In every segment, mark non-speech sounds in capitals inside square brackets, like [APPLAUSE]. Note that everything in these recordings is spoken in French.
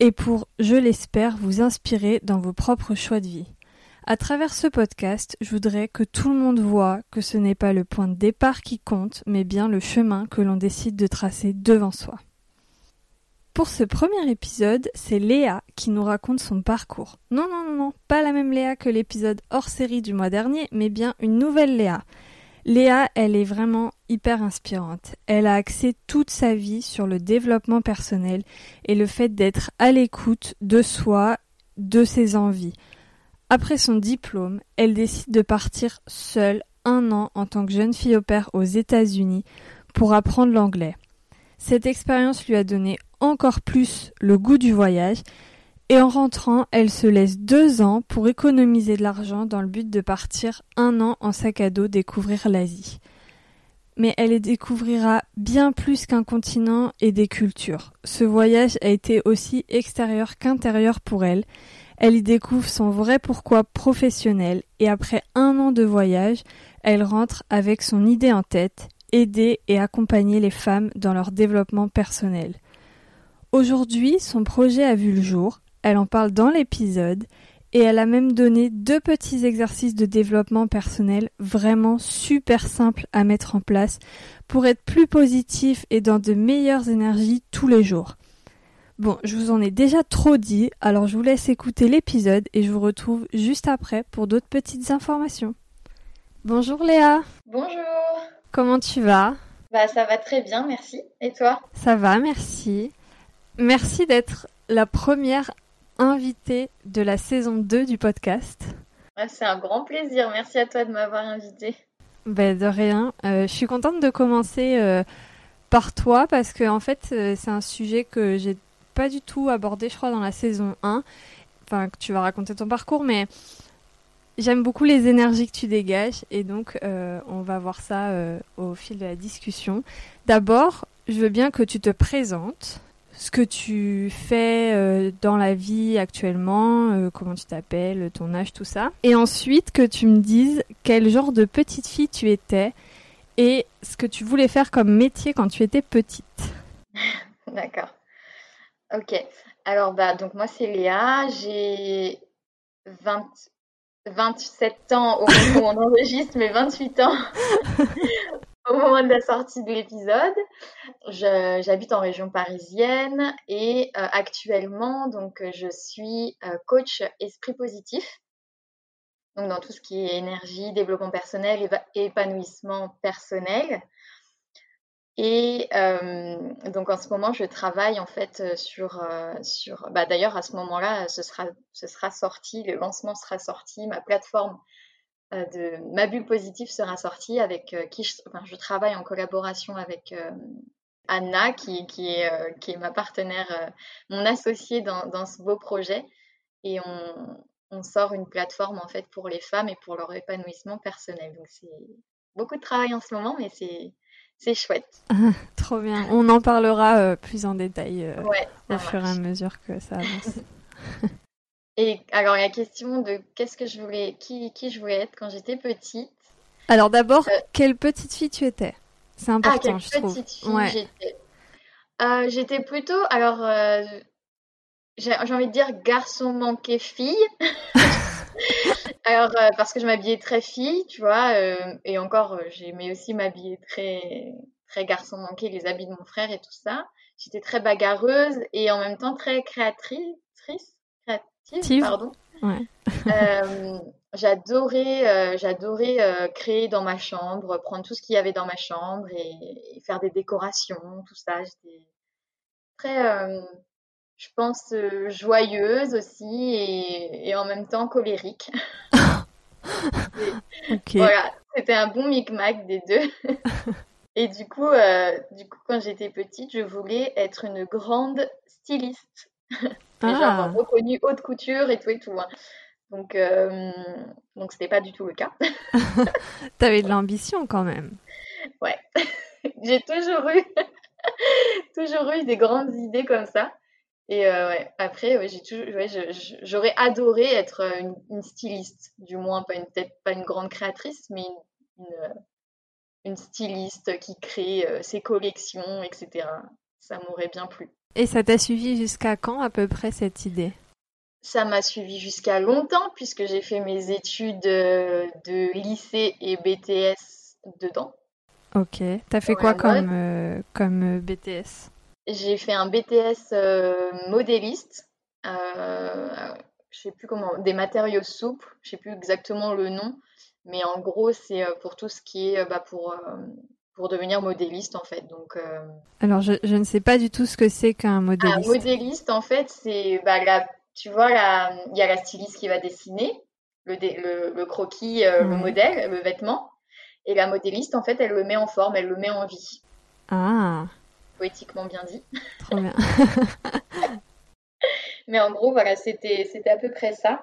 et pour, je l'espère, vous inspirer dans vos propres choix de vie. À travers ce podcast, je voudrais que tout le monde voit que ce n'est pas le point de départ qui compte, mais bien le chemin que l'on décide de tracer devant soi. Pour ce premier épisode, c'est Léa qui nous raconte son parcours. Non, non, non, non, pas la même Léa que l'épisode hors série du mois dernier, mais bien une nouvelle Léa. Léa, elle est vraiment hyper inspirante. Elle a axé toute sa vie sur le développement personnel et le fait d'être à l'écoute de soi, de ses envies. Après son diplôme, elle décide de partir seule un an en tant que jeune fille au père aux États-Unis pour apprendre l'anglais. Cette expérience lui a donné encore plus le goût du voyage et en rentrant, elle se laisse deux ans pour économiser de l'argent dans le but de partir un an en sac à dos découvrir l'Asie. Mais elle y découvrira bien plus qu'un continent et des cultures. Ce voyage a été aussi extérieur qu'intérieur pour elle. Elle y découvre son vrai pourquoi professionnel et après un an de voyage, elle rentre avec son idée en tête, aider et accompagner les femmes dans leur développement personnel. Aujourd'hui, son projet a vu le jour, elle en parle dans l'épisode et elle a même donné deux petits exercices de développement personnel vraiment super simples à mettre en place pour être plus positif et dans de meilleures énergies tous les jours. Bon, je vous en ai déjà trop dit, alors je vous laisse écouter l'épisode et je vous retrouve juste après pour d'autres petites informations. Bonjour Léa. Bonjour. Comment tu vas? Bah ça va très bien, merci. Et toi? Ça va, merci. Merci d'être la première invité de la saison 2 du podcast. c'est un grand plaisir. Merci à toi de m'avoir invité. Ben, de rien. Euh, je suis contente de commencer euh, par toi parce que en fait, euh, c'est un sujet que j'ai pas du tout abordé, je crois, dans la saison 1. Enfin, que tu vas raconter ton parcours, mais j'aime beaucoup les énergies que tu dégages et donc on va voir ça au fil de la discussion. D'abord, je veux bien que tu te présentes ce que tu fais euh, dans la vie actuellement, euh, comment tu t'appelles, ton âge, tout ça. Et ensuite que tu me dises quel genre de petite fille tu étais et ce que tu voulais faire comme métier quand tu étais petite. [LAUGHS] D'accord. Ok. Alors bah donc moi c'est Léa, j'ai 27 ans au moment où on [LAUGHS] enregistre, mais 28 ans [LAUGHS] au moment de la sortie de l'épisode. J'habite en région parisienne et euh, actuellement, donc, je suis euh, coach esprit positif. Donc, dans tout ce qui est énergie, développement personnel épanouissement personnel. Et euh, donc en ce moment, je travaille en fait sur, sur bah, d'ailleurs à ce moment-là, ce sera, ce sera sorti, le lancement sera sorti, ma plateforme de ma bulle positive sera sortie avec euh, qui je, enfin, je, travaille en collaboration avec euh, Anna qui, qui, est, qui est ma partenaire, mon associée dans, dans, ce beau projet et on, on, sort une plateforme en fait pour les femmes et pour leur épanouissement personnel. Donc c'est beaucoup de travail en ce moment mais c'est c'est chouette. [LAUGHS] trop bien. On en parlera plus en détail au fur et à mesure que ça avance. [LAUGHS] Et alors la question de qu'est-ce que je voulais, qui, qui je voulais être quand j'étais petite. Alors d'abord, euh, quelle petite fille tu étais? C'est important, ah, je trouve. Petite fille j'étais. Euh, j'étais plutôt, alors euh, j'ai envie de dire garçon manqué fille. [LAUGHS] alors parce que je m'habillais très fille, tu vois, et encore j'aimais aussi m'habiller très très garçon manqué, les habits de mon frère et tout ça. J'étais très bagarreuse et en même temps très créatrice pardon. Euh, j'adorais, euh, j'adorais euh, créer dans ma chambre, prendre tout ce qu'il y avait dans ma chambre et, faire des décorations, tout ça. J'étais très, je pense, joyeuse aussi et, en même temps colérique. [LAUGHS] Voilà, c'était un bon micmac des deux. et du coup, du coup, quand j'étais petite, je voulais être une grande styliste [LAUGHS] Gens ah. m'ont reconnu haute couture et tout et tout. Hein. Donc, euh, donc c'était pas du tout le cas. [LAUGHS] T'avais de l'ambition quand même. Ouais, [LAUGHS] j'ai toujours eu, toujours eu des grandes idées comme ça. Et euh, ouais, après, j'ai toujours, j'aurais adoré être une, styliste, du moins pas une peut-être pas une grande créatrice, mais une, une, styliste qui crée euh, ses collections, etc. Ça m'aurait bien plu. Et ça t'a suivi jusqu'à quand à peu près cette idée? Ça m'a suivi jusqu'à longtemps puisque j'ai fait mes études euh, de lycée et BTS dedans. Ok. T'as fait quoi comme, euh, comme euh, BTS J'ai fait un BTS modéliste. je sais plus comment. Des matériaux souples. Je sais plus exactement le nom. Mais en gros, c'est pour tout ce qui est bah, pour, pour devenir modéliste en fait. Donc, Alors, je, je, ne sais pas du tout ce que c'est qu'un modéliste. Un modéliste, en fait, c'est bah, la tu vois, il y a la styliste qui va dessiner le, croquis, euh, le modèle, le vêtement. Et la modéliste, en fait, elle le met en forme, elle le met en vie. Ah. Poétiquement bien dit. Trop bien. [LAUGHS] [LAUGHS] Mais en gros, voilà, c'était, c'était à peu près ça.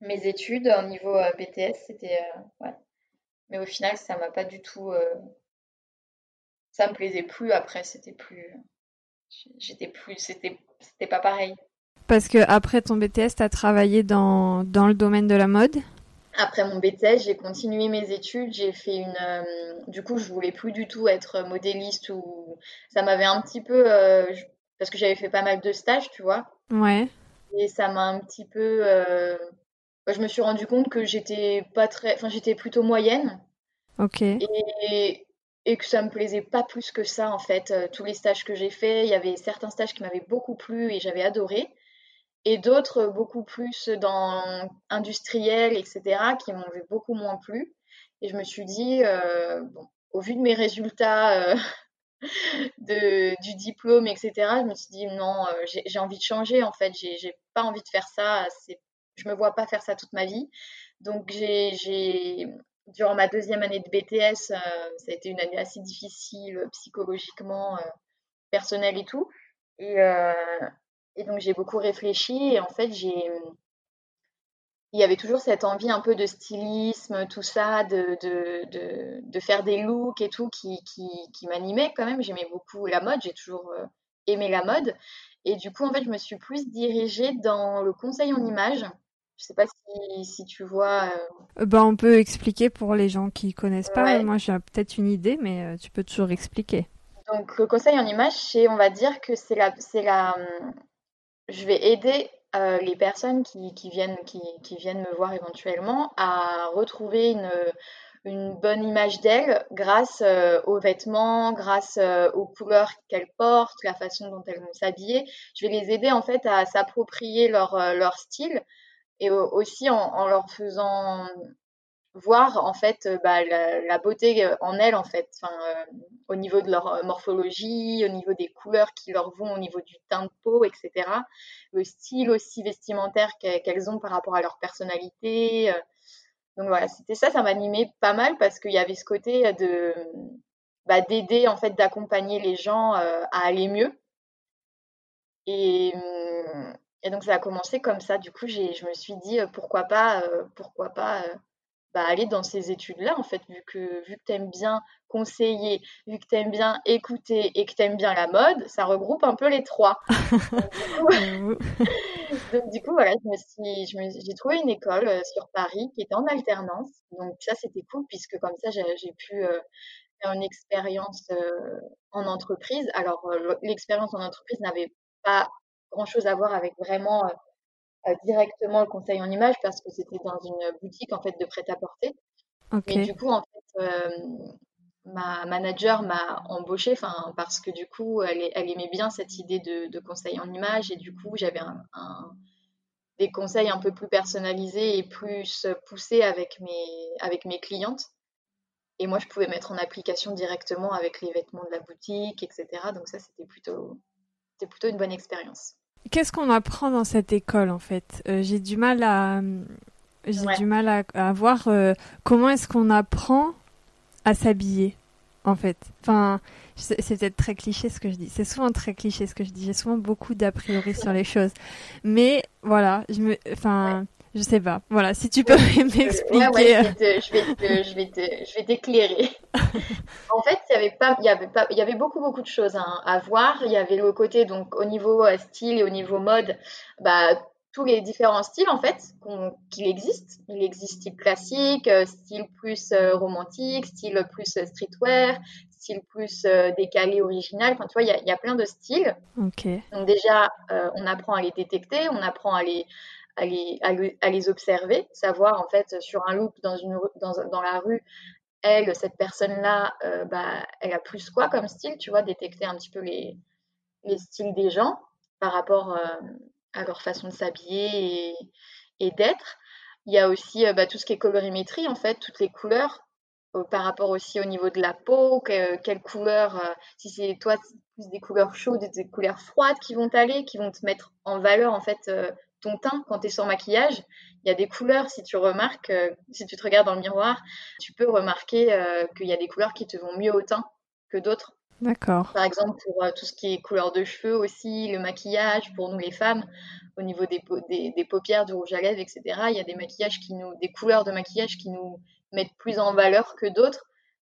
Mes études au niveau euh, BTS, c'était. Euh, ouais. Mais au final, ça m'a pas du tout. Ça me plaisait plus après, c'était plus. J'étais plus. C'était, c'était pas pareil. Parce que après ton BTS, tu as travaillé dans, dans, le domaine de la mode? Après mon BTS, j'ai continué mes études. J'ai fait une. Euh, du coup, je voulais plus du tout être modéliste ou. Ça m'avait un petit peu. Euh, parce que j'avais fait pas mal de stages, tu vois. Ouais. Et ça m'a un petit peu. Euh, je me suis rendu compte que j'étais pas très. Enfin, j'étais plutôt moyenne. Ok. Et, et que ça me plaisait pas plus que ça en fait. tous les stages que j'ai faits, il y avait certains stages qui m'avaient beaucoup plu et j'avais adoré et d'autres beaucoup plus dans industriel, etc., qui m'ont beaucoup moins plu. Et je me suis dit, euh, bon, au vu de mes résultats euh, [LAUGHS] de, du diplôme, etc., je me suis dit, non, euh, j'ai envie de changer, en fait, j'ai pas envie de faire ça, je me vois pas faire ça toute ma vie. Donc, j'ai, durant ma deuxième année de BTS, ça a été une année assez difficile psychologiquement, personnelle et tout. Et, et donc j'ai beaucoup réfléchi et en fait j'ai il y avait toujours cette envie un peu de stylisme, tout ça, de, de, de, de faire des looks et tout qui, qui, qui m'animait quand même. J'aimais beaucoup la mode, j'ai toujours euh, aimé la mode. Et du coup, en fait, je me suis plus dirigée dans le conseil en images. Je sais pas si, si tu vois. Euh... Bah, on peut expliquer pour les gens qui connaissent pas. Moi, j'ai peut-être une idée, mais euh, tu peux toujours expliquer. Donc, le conseil en images, c'est, on va dire que c'est la, c'est la, je vais aider euh, les personnes qui, qui viennent, qui, qui, viennent me voir éventuellement à retrouver une, une bonne image d'elles grâce euh, aux vêtements, grâce euh, aux couleurs qu'elles portent, la façon dont elles vont s'habiller. Je vais les aider en fait à s'approprier leur, leur style et aussi en, en, leur faisant voir en fait euh, bah, la, beauté euh, en elles en fait. Euh, au niveau de leur morphologie au niveau des couleurs qui leur vont au niveau du teint de peau etc le style aussi vestimentaire qu'elles ont par rapport à leur personnalité donc voilà c'était ça ça m'animait pas mal parce qu'il y avait ce côté de bah, d'aider en fait d'accompagner les gens à aller mieux. Et, et donc ça a commencé comme ça du coup j'ai je me suis dit pourquoi pas pourquoi pas bah, aller dans ces études-là, en fait, vu que, vu que tu aimes bien conseiller, vu que tu aimes bien écouter et que tu aimes bien la mode, ça regroupe un peu les trois. [LAUGHS] [LAUGHS] Donc, du coup, voilà, j'ai trouvé une école euh, sur Paris qui était en alternance. Donc, ça, c'était cool, puisque comme ça, j'ai pu euh, faire une expérience euh, en entreprise. Alors, l'expérience en entreprise n'avait pas grand-chose à voir avec vraiment directement le conseil en image parce que c'était dans une boutique en fait de prêt-à-porter. Et du coup, en fait, euh, ma manager m'a embauchée enfin, parce que du coup, elle, elle, aimait bien cette idée de, de, conseil en image et du coup, j'avais un, des conseils un peu plus personnalisés et plus poussés avec mes, avec mes clientes. Et moi, je pouvais mettre en application directement avec les vêtements de la boutique, etc. Donc ça, c'était plutôt, c'était plutôt une bonne expérience. Qu'est-ce qu'on apprend dans cette école en fait? Euh, J'ai du mal à j'ai du mal à, voir euh, comment est-ce qu'on apprend à s'habiller. en fait? Enfin, c'est peut-être très cliché ce que je dis. C'est souvent très cliché ce que je dis. J'ai souvent beaucoup d'a priori sur les choses. Mais voilà, je me, enfin, je sais pas. Voilà, si tu peux [LAUGHS] m'expliquer. Ouais, je vais je vais je vais t'éclairer. [LAUGHS] en fait, il y avait pas, il y avait pas, il y avait beaucoup beaucoup de choses hein, à voir. Il y avait le côté donc au niveau euh, style et au niveau mode, bah tous les différents styles en fait qu'il existe. Il existe style classique, euh, style plus euh, romantique, style plus streetwear, style plus décalé, original. Enfin, tu vois, il y a, y a, plein de styles. Ok. Donc déjà, on apprend à les détecter, on apprend à les à les, observer, savoir en fait sur un look dans, la rue, elle, cette personne-là, euh, bah, elle a plus quoi comme style, tu vois, détecter un petit peu les, les styles des gens par rapport euh, à leur façon de s'habiller et, et d'être. Il y a aussi euh, bah, tout ce qui est colorimétrie, en fait, toutes les couleurs, par rapport aussi au niveau de la peau, que, quelle couleur, si c'est toi, plus des couleurs chaudes, des couleurs froides qui vont t'aller, qui vont te mettre en valeur, en fait, ton teint quand tu es sans maquillage. Il y a des couleurs, si tu remarques, euh, si tu te regardes dans le miroir, tu peux remarquer euh, qu'il y a des couleurs qui te vont mieux au teint que d'autres. D'accord. Par exemple, pour euh, tout ce qui est couleur de cheveux aussi, le maquillage, pour nous les femmes, au niveau des, des, paupières, du rouge à lèvres, etc., il y a des maquillages qui nous, des couleurs de maquillage qui nous mettent plus en valeur que d'autres.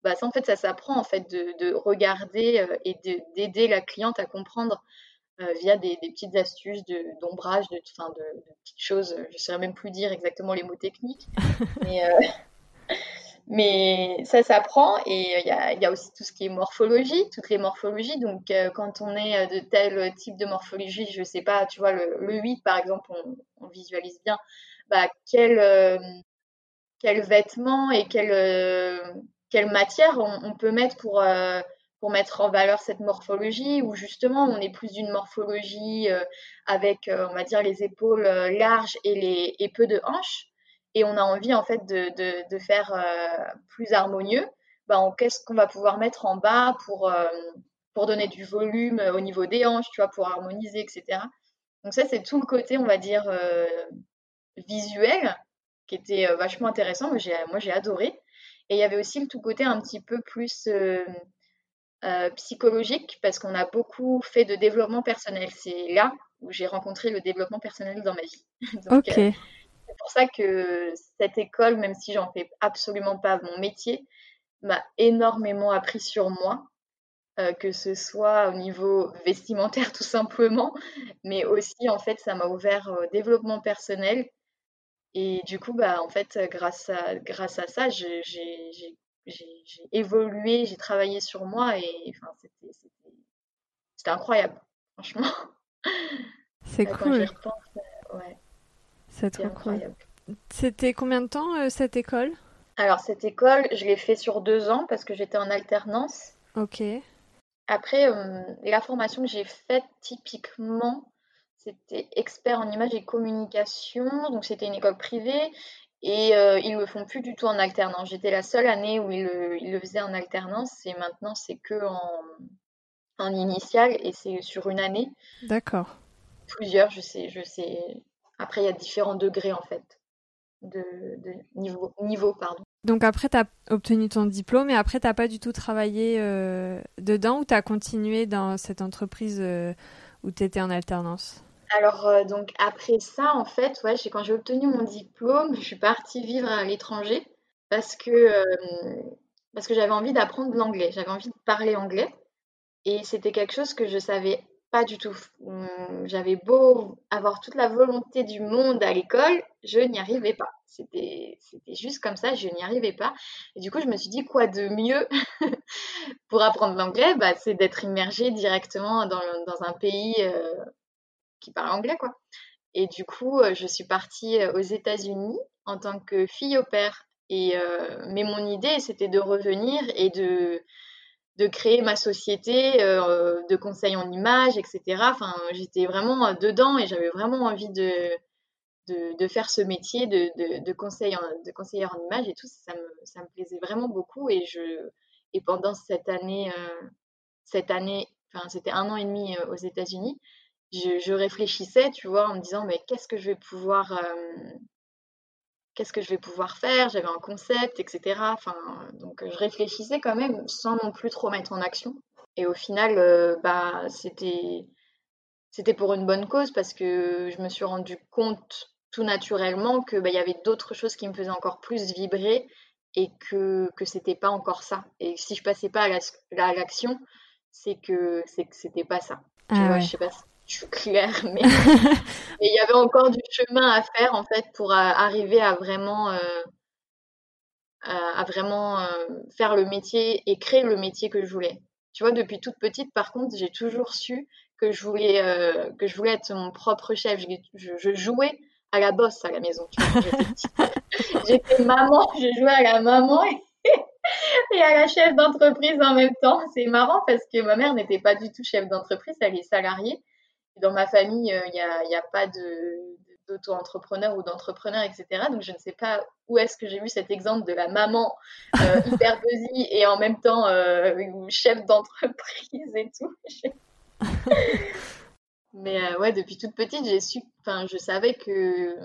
Bah, ça, en fait, ça s'apprend en fait de, de regarder et d'aider la cliente à comprendre via des, petites astuces d'ombrage, de, de, de, petites choses. Je ne saurais même plus dire exactement les mots techniques. [LAUGHS] mais, euh, [LAUGHS] mais ça s'apprend et il y a, y a, aussi tout ce qui est morphologie, toutes les morphologies. Donc, euh, quand on est de tel type de morphologie, je ne sais pas, tu vois, le, le 8 par exemple, on, visualise bien bah, quel, quel vêtement et quelle, quelle matière on, on, peut mettre pour pour mettre en valeur cette morphologie, ou justement on est plus d'une morphologie euh, avec, euh, on va dire, les épaules euh, larges et, les, et peu de hanches, et on a envie en fait de, de, de faire plus harmonieux, ben, qu'est-ce qu'on va pouvoir mettre en bas pour, pour donner du volume au niveau des hanches, tu vois, pour harmoniser, etc. Donc ça, c'est tout le côté, on va dire, visuel, qui était vachement intéressant, moi j'ai adoré. Et il y avait aussi le tout côté un petit peu plus euh, psychologique parce qu'on a beaucoup fait de développement personnel. C'est là où j'ai rencontré le développement personnel dans ma vie. [LAUGHS] Donc, ok. Euh, c'est pour ça que cette école, même si j'en fais absolument pas mon métier, m'a énormément appris sur moi, euh, que ce soit au niveau vestimentaire [LAUGHS] tout simplement, mais aussi en fait ça m'a ouvert au développement personnel. Et du coup, bah, en fait, grâce à, grâce à ça, j'ai j'ai évolué, j'ai travaillé sur moi et enfin, c'était incroyable, franchement. [LAUGHS] C'est cool. C'est trop incroyable. C'était combien de temps euh, cette école? Alors cette école, je l'ai fait sur deux ans parce que j'étais en alternance. Ok. Après, euh, la formation que j'ai faite typiquement, c'était expert en images et communication. Donc c'était une école privée et euh, ils le font plus du tout en alternance. J'étais la seule année où ils le, ils le faisaient en alternance et maintenant c'est que en, en initial et c'est sur une année. D'accord. Plusieurs, je sais, je sais. Après, il y a différents degrés en fait de, de niveau, niveau pardon. Donc après, tu as obtenu ton diplôme et après, tu n'as pas du tout travaillé euh, dedans ou tu as continué dans cette entreprise euh, où tu étais en alternance? Alors, euh, donc après ça, en fait, ouais, quand j'ai obtenu mon diplôme, je suis partie vivre à l'étranger parce que, euh, que j'avais envie d'apprendre l'anglais. J'avais envie de parler anglais et c'était quelque chose que je savais pas du tout. Hum, j'avais beau avoir toute la volonté du monde à l'école, je n'y arrivais pas. C'était, juste comme ça, je n'y arrivais pas. Et du coup, je me suis dit, quoi de mieux [LAUGHS] pour apprendre l'anglais? Bah, C'est d'être immergée directement dans, dans un pays euh, qui parle anglais, quoi. Et du coup, euh, je suis partie euh, aux États-Unis en tant que fille au père. Et, euh, mais mon idée, c'était de revenir et de, de créer ma société de conseil en images, etc. Enfin, j'étais vraiment dedans et j'avais vraiment envie de, de, faire ce métier de, de, de, conseil en, de conseillère en images et tout. Ça me, ça me plaisait vraiment beaucoup. Et, je, et pendant cette année, cette année, enfin, c'était un an et demi aux États-Unis, je, réfléchissais, tu vois, en me disant, mais qu'est-ce que je vais pouvoir, euh, qu'est-ce que je vais pouvoir faire? J'avais un concept, etc. Enfin, donc je réfléchissais quand même sans non plus trop mettre en action. Et au final, euh, bah, c'était c'était pour une bonne cause parce que je me suis rendu compte tout naturellement que bah, il y avait d'autres choses qui me faisaient encore plus vibrer et que que c'était pas encore ça. Et si je passais pas à l'action, c'est que c'est que c'était pas ça. Ah je sais pas si je suis claire, mais il y avait encore du chemin à faire en fait pour arriver à vraiment euh, à, vraiment euh, faire le métier et créer le métier que je voulais. Tu vois, depuis toute petite, par contre, j'ai toujours su que je voulais euh, que je voulais être mon propre chef. Je, jouais à la bosse à la maison. [LAUGHS] J'étais maman, je jouais à la maman et, [LAUGHS] et à la chef d'entreprise en même temps. C'est marrant parce que ma mère n'était pas du tout chef d'entreprise, elle est salariée. Dans ma famille, il n'y a, y a, pas d'auto-entrepreneur ou d'entrepreneur, etc. Donc je ne sais pas où est-ce que j'ai vu cet exemple de la maman euh, [LAUGHS] hyper busy et en même temps euh, chef d'entreprise et tout. [LAUGHS] Mais euh, ouais, depuis toute petite, j'ai su, enfin, je savais que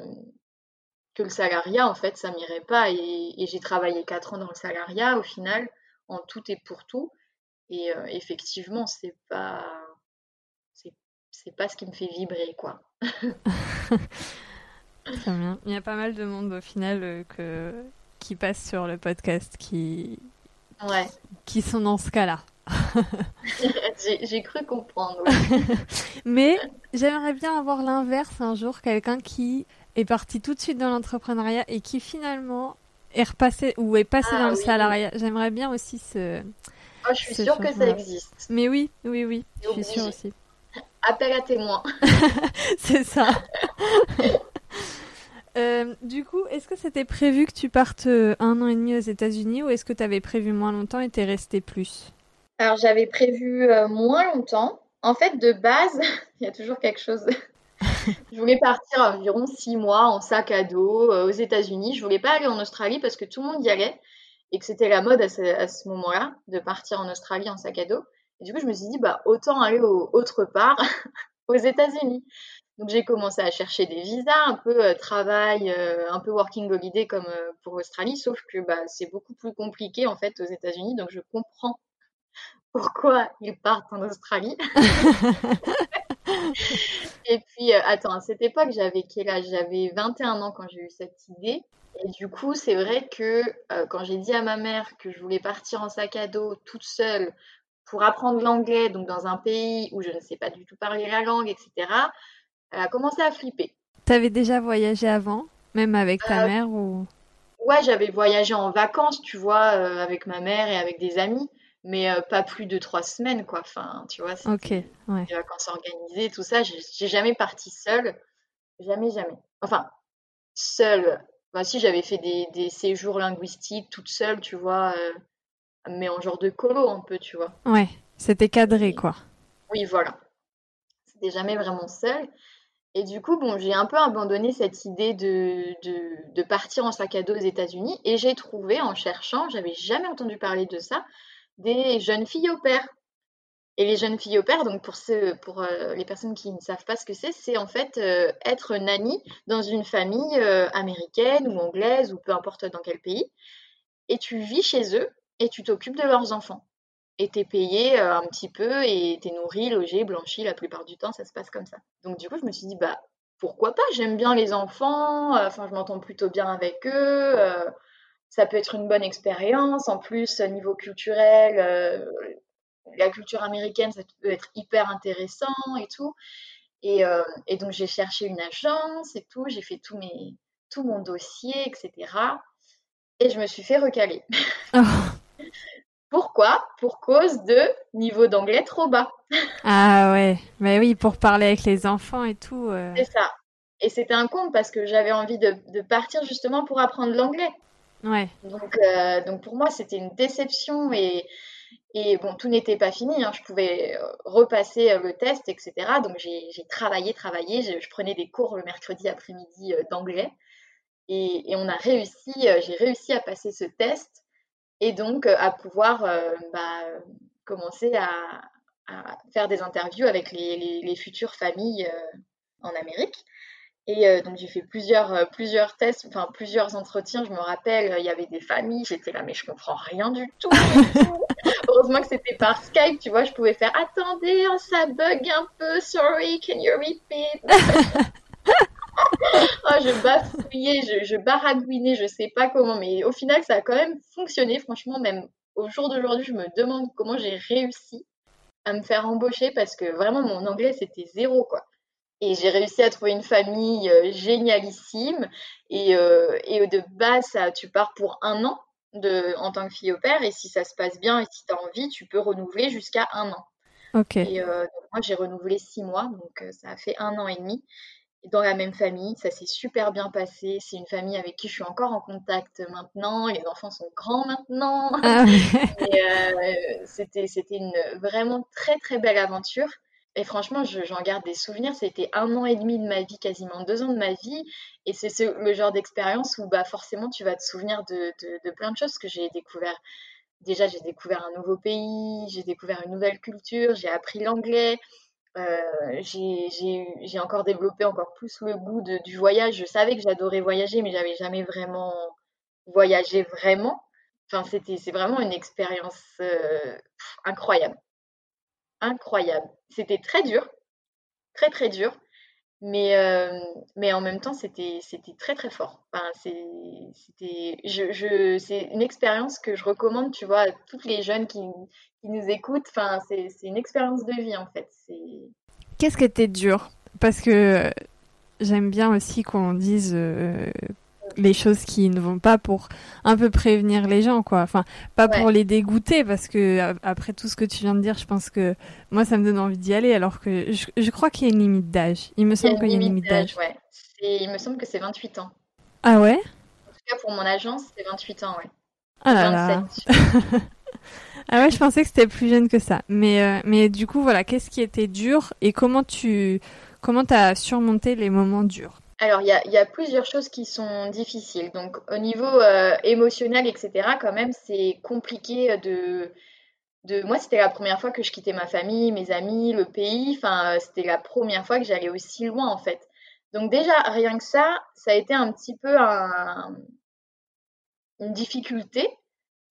que le salariat, en fait, ça m'irait pas. Et, j'ai travaillé quatre ans dans le salariat, au final, en tout et pour tout. Et effectivement, c'est pas, c'est pas ce qui me fait vibrer, quoi. [LAUGHS] Très bien. Il y a pas mal de monde au final euh, que... qui passe sur le podcast qui, ouais. qui sont dans ce cas-là. [LAUGHS] J'ai cru comprendre. [LAUGHS] Mais j'aimerais bien avoir l'inverse un jour, quelqu'un qui est parti tout de suite dans l'entrepreneuriat et qui finalement est repassé ou est passé ah dans le salariat. J'aimerais bien aussi ce. Oh, je suis sûre que ça existe. Mais oui, oui, oui, je suis sûre aussi. Appel à témoins. [LAUGHS] C'est ça. [LAUGHS] Euh, du coup, est-ce que c'était prévu que tu partes euh, un an et demi aux États-Unis ou est-ce que tu avais prévu moins longtemps et t'es resté plus? Alors j'avais prévu euh, moins longtemps. En fait, de base, [LAUGHS] il y a toujours quelque chose. je voulais partir environ six mois en sac à dos aux États-Unis. Je voulais pas aller en Australie parce que tout le monde y allait et que c'était la mode à ce, moment-là de partir en Australie en sac à dos. Et du coup, je me suis dit, bah, autant aller autre part, [LAUGHS] aux États-Unis. Donc j'ai commencé à chercher des visas, un peu euh, travail, euh, un peu working holiday comme euh, pour l'Australie, sauf que bah, c'est beaucoup plus compliqué en fait aux États-Unis, donc je comprends [LAUGHS] pourquoi ils partent en Australie. [LAUGHS] et puis, attends, à cette époque, j'avais quel âge? J'avais 21 ans quand j'ai eu cette idée. Et du coup, c'est vrai que quand j'ai dit à ma mère que je voulais partir en sac à dos toute seule pour apprendre l'anglais, donc dans un pays où je ne sais pas du tout parler la langue, etc., elle a commencé à flipper. T'avais déjà voyagé avant, même avec ta euh, mère ou? Ouais, j'avais voyagé en vacances, tu vois, euh, avec ma mère et avec des amis, mais euh, pas plus de trois semaines, quoi. Enfin, tu vois, ouais. des vacances organisées, tout ça. J'ai jamais parti seule, jamais, jamais. Enfin, seule. Bah, si, j'avais fait des, des, séjours linguistiques toute seule, tu vois, mais en genre de colo un peu, tu vois. Ouais, c'était cadré, quoi. Oui, voilà. C'était jamais vraiment seule. Et du coup, bon, j'ai un peu abandonné cette idée de, de, partir en sac à dos aux États-Unis et j'ai trouvé en cherchant, j'avais jamais entendu parler de ça, des jeunes filles au père. Et les jeunes filles au père, donc pour, ceux, pour euh, les personnes qui ne savent pas ce que c'est, c'est en fait euh, être nanny dans une famille euh, américaine ou anglaise ou peu importe dans quel pays. Et tu vis chez eux et tu t'occupes de leurs enfants et t'es payé euh, un petit peu et t'es nourri, logé, blanchi la plupart du temps, ça se passe comme ça. Donc du coup, je me suis dit, bah pourquoi pas, j'aime bien les enfants, euh, enfin je m'entends plutôt bien avec eux, euh, ça peut être une bonne expérience, en plus niveau culturel, la culture américaine, ça peut être hyper intéressant et tout. Et, donc j'ai cherché une agence et tout, j'ai fait tout, mes, tout mon dossier, etc. Et je me suis fait recaler. [LAUGHS] Oh. Pourquoi? Pour cause de niveau d'anglais trop bas. ah ouais, mais oui, pour parler avec les enfants et tout. Euh. C'est ça. Et c'était un compte parce que j'avais envie de, partir justement pour apprendre l'anglais. Ouais. Donc, euh, donc pour moi, c'était une déception et, et bon, tout n'était pas fini. Hein. Je pouvais euh, repasser le test, etc. Donc j'ai travaillé, travaillé. Je, prenais des cours le mercredi après-midi d'anglais. Et, et, on a réussi, j'ai réussi à passer ce test et donc euh, à pouvoir euh, bah, commencer à, faire des interviews avec les, futures familles euh, en Amérique. Et euh, donc j'ai fait plusieurs, euh, plusieurs tests, enfin plusieurs entretiens. Je me rappelle, il y avait des familles. J'étais là, mais je comprends rien du tout. [LAUGHS] Heureusement que c'était par Skype, tu vois. Je pouvais faire attendez, ça bug un peu. Sorry, can you repeat? [LAUGHS] oh, je bafouillais, je, je baragouinais, je sais pas comment, mais au final, ça a quand même fonctionné. Franchement, même au jour d'aujourd'hui, je me demande comment j'ai réussi à me faire embaucher parce que vraiment mon anglais c'était zéro quoi. Et j'ai réussi à trouver une famille euh, génialissime. Et, euh, et de base, ça, tu pars pour un an de, en tant que fille au père. Et si ça se passe bien et si tu as envie, tu peux renouveler jusqu'à un an. Ok. Et euh, moi, j'ai renouvelé six mois. Donc, ça a fait un an et demi dans la même famille. Ça s'est super bien passé. C'est une famille avec qui je suis encore en contact maintenant. Les enfants sont grands maintenant. Ah [LAUGHS] c'était, c'était une vraiment très très belle aventure. Et franchement, j'en garde des souvenirs. C'était un an et demi de ma vie, quasiment deux ans de ma vie. Et c'est le genre d'expérience où bah, forcément tu vas te souvenir de, de, plein de choses que j'ai découvert. Déjà, j'ai découvert un nouveau pays, j'ai découvert une nouvelle culture, j'ai appris l'anglais. Euh, j'ai encore développé encore plus le goût du voyage. Je savais que j'adorais voyager, mais j'avais jamais vraiment voyagé vraiment. Enfin, c'était c'est vraiment une expérience euh, incroyable incroyable. C'était très dur, très très dur, mais, euh, mais en même temps, c'était très très fort. Enfin, c'était je, une expérience que je recommande, tu vois, à toutes les jeunes qui, qui nous écoutent. Enfin, c'est une expérience de vie en fait. Qu'est-ce qui était dur Parce que j'aime bien aussi qu'on dise euh, les choses qui ne vont pas pour un peu prévenir les gens, quoi. Enfin, pas pour les dégoûter, parce que après tout ce que tu viens de dire, je pense que moi, ça me donne envie d'y aller, alors que je, crois qu'il y a une limite d'âge. Il me semble qu'il y a une limite d'âge. Ouais. Il me semble que c'est 28 ans. Ah ouais? En tout cas, pour mon agence, c'est 28 ans, ouais. Ah là là. [LAUGHS] ah ouais, je pensais que c'était plus jeune que ça. Mais, euh, mais du coup, voilà, qu'est-ce qui était dur et comment tu comment as surmonté les moments durs? Alors, il y a, plusieurs choses qui sont difficiles. Donc, au niveau euh, émotionnel, etc., quand même, c'est compliqué de. Moi, c'était la première fois que je quittais ma famille, mes amis, le pays. Enfin, c'était la première fois que j'allais aussi loin, en fait. Donc, déjà, rien que ça, ça a été un petit peu une difficulté.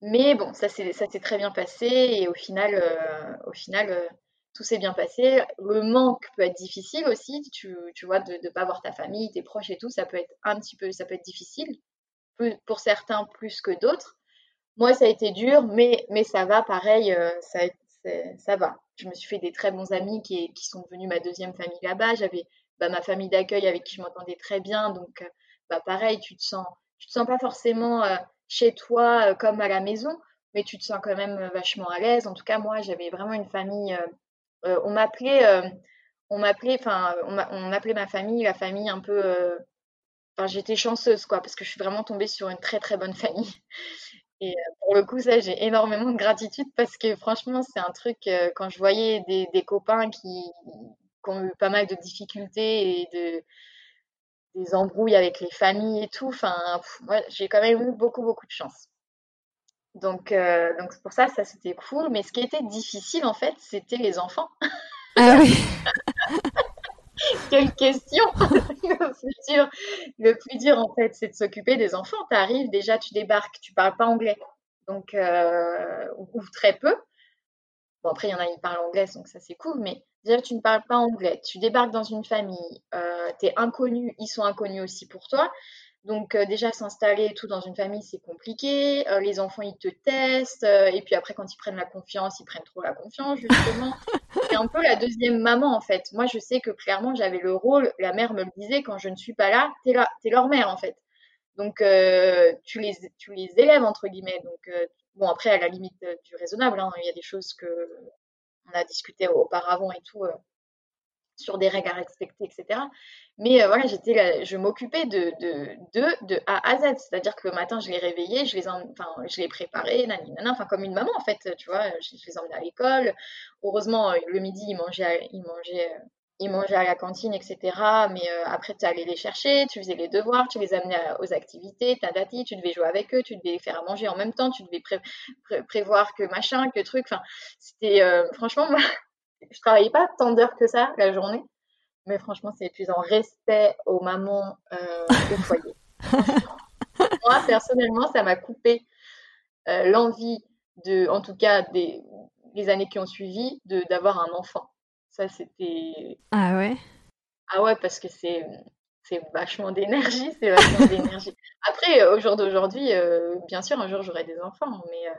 Mais bon, ça s'est très bien passé. Et au final, euh, au final euh, tout s'est bien passé. Le manque peut être difficile aussi, tu, tu vois, de ne pas voir ta famille, tes proches et tout, ça peut être un petit peu, ça peut être difficile, pour certains plus que d'autres. Moi, ça a été dur, mais, mais ça va, pareil, euh, ça, ça va. Je me suis fait des très bons amis qui, qui sont devenus ma deuxième famille là-bas. J'avais bah, ma famille d'accueil avec qui je m'entendais très bien, donc euh, bah, pareil, tu te sens, tu te sens pas forcément euh, chez toi comme à la maison, mais tu te sens quand même vachement à l'aise. En tout cas, moi, j'avais vraiment une famille on m'appelait, euh, on m'appelait, enfin, on, appelait ma famille la famille un peu. Euh, enfin, j'étais chanceuse, quoi, parce que je suis vraiment tombée sur une très très bonne famille. [LAUGHS] Et pour le coup, ça, j'ai énormément de gratitude parce que franchement, c'est un truc, quand je voyais des, copains qui, ont eu pas mal de difficultés et de, des embrouilles avec les familles et tout, enfin, j'ai quand même eu beaucoup, beaucoup de chance. Donc, euh, donc pour ça, ça c'était cool. Mais ce qui était difficile en fait, c'était les enfants. [LAUGHS] Ah oui. Quelle question [LAUGHS] le, plus dur, le plus dur en fait, c'est de s'occuper des enfants. Tu arrives, déjà tu débarques, tu parles pas anglais, donc euh, ou, très peu. Bon après il y en a qui parlent anglais, donc ça c'est cool. Mais déjà tu ne parles pas anglais, tu débarques dans une famille, euh, tu es inconnu, ils sont inconnus aussi pour toi. Donc euh, déjà s'installer tout dans une famille c'est compliqué. Euh, les enfants ils te testent euh, et puis après quand ils prennent la confiance ils prennent trop la confiance justement. [LAUGHS] c'est un peu la deuxième maman en fait. Moi je sais que clairement j'avais le rôle. La mère me le disait quand je ne suis pas là t'es là t'es leur mère en fait. Donc tu les tu les élèves entre guillemets. Donc bon après à la limite du raisonnable hein, il y a des choses que on a discuté auparavant et tout sur des règles à respecter, etc. Mais euh, voilà, j'étais, je m'occupais de, de, de, A à Z. C'est-à-dire que le matin, je les réveillais, je les, enfin, je les préparais, nanana, enfin, comme une maman, en fait, tu vois, je, les emmenais à l'école. Heureusement, euh, le midi, ils mangeaient, ils mangeaient, euh, ils mangeaient à la cantine, etc. Mais après, tu allais les chercher, tu faisais les devoirs, tu les amenais aux activités, tadati, tu devais jouer avec eux, tu devais faire à manger en même temps, tu devais prévoir que machin, que truc. Enfin, c'était, franchement, moi, [LAUGHS] je travaillais pas tant d'heures que ça la journée. Mais franchement, c'est épuisant. Respect aux mamans euh, au foyer. [LAUGHS] Moi, personnellement, ça m'a coupé euh, l'envie de, en tout cas, des les années qui ont suivi, de d'avoir un enfant. Ça, c'était. Ah ouais? Ah ouais, parce que c'est c'est vachement d'énergie, c'est vachement d'énergie. Après, au jour d'aujourd'hui, euh, bien sûr, un jour j'aurai des enfants, mais euh,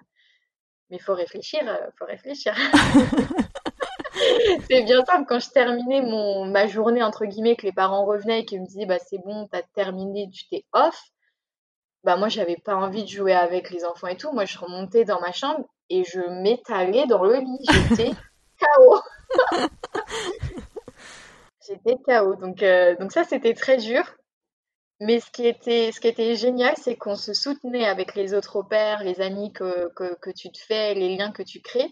mais faut réfléchir, euh, faut réfléchir. [LAUGHS] [LAUGHS] c'est bien simple. Quand je terminais mon ma journée entre guillemets, que les parents revenaient et qu'ils me disaient bah c'est bon, t'as terminé, tu t'es off. Bah moi j'avais pas envie de jouer avec les enfants et tout. Moi je remontais dans ma chambre et je m'étalais dans le lit. J'étais [LAUGHS] KO. [LAUGHS] J'étais KO. Donc, euh, donc ça, c'était très dur. Mais ce qui était, ce qui était génial, c'est qu'on se soutenait avec les autres pères, les amis que, que, que, tu te fais, les liens que tu crées.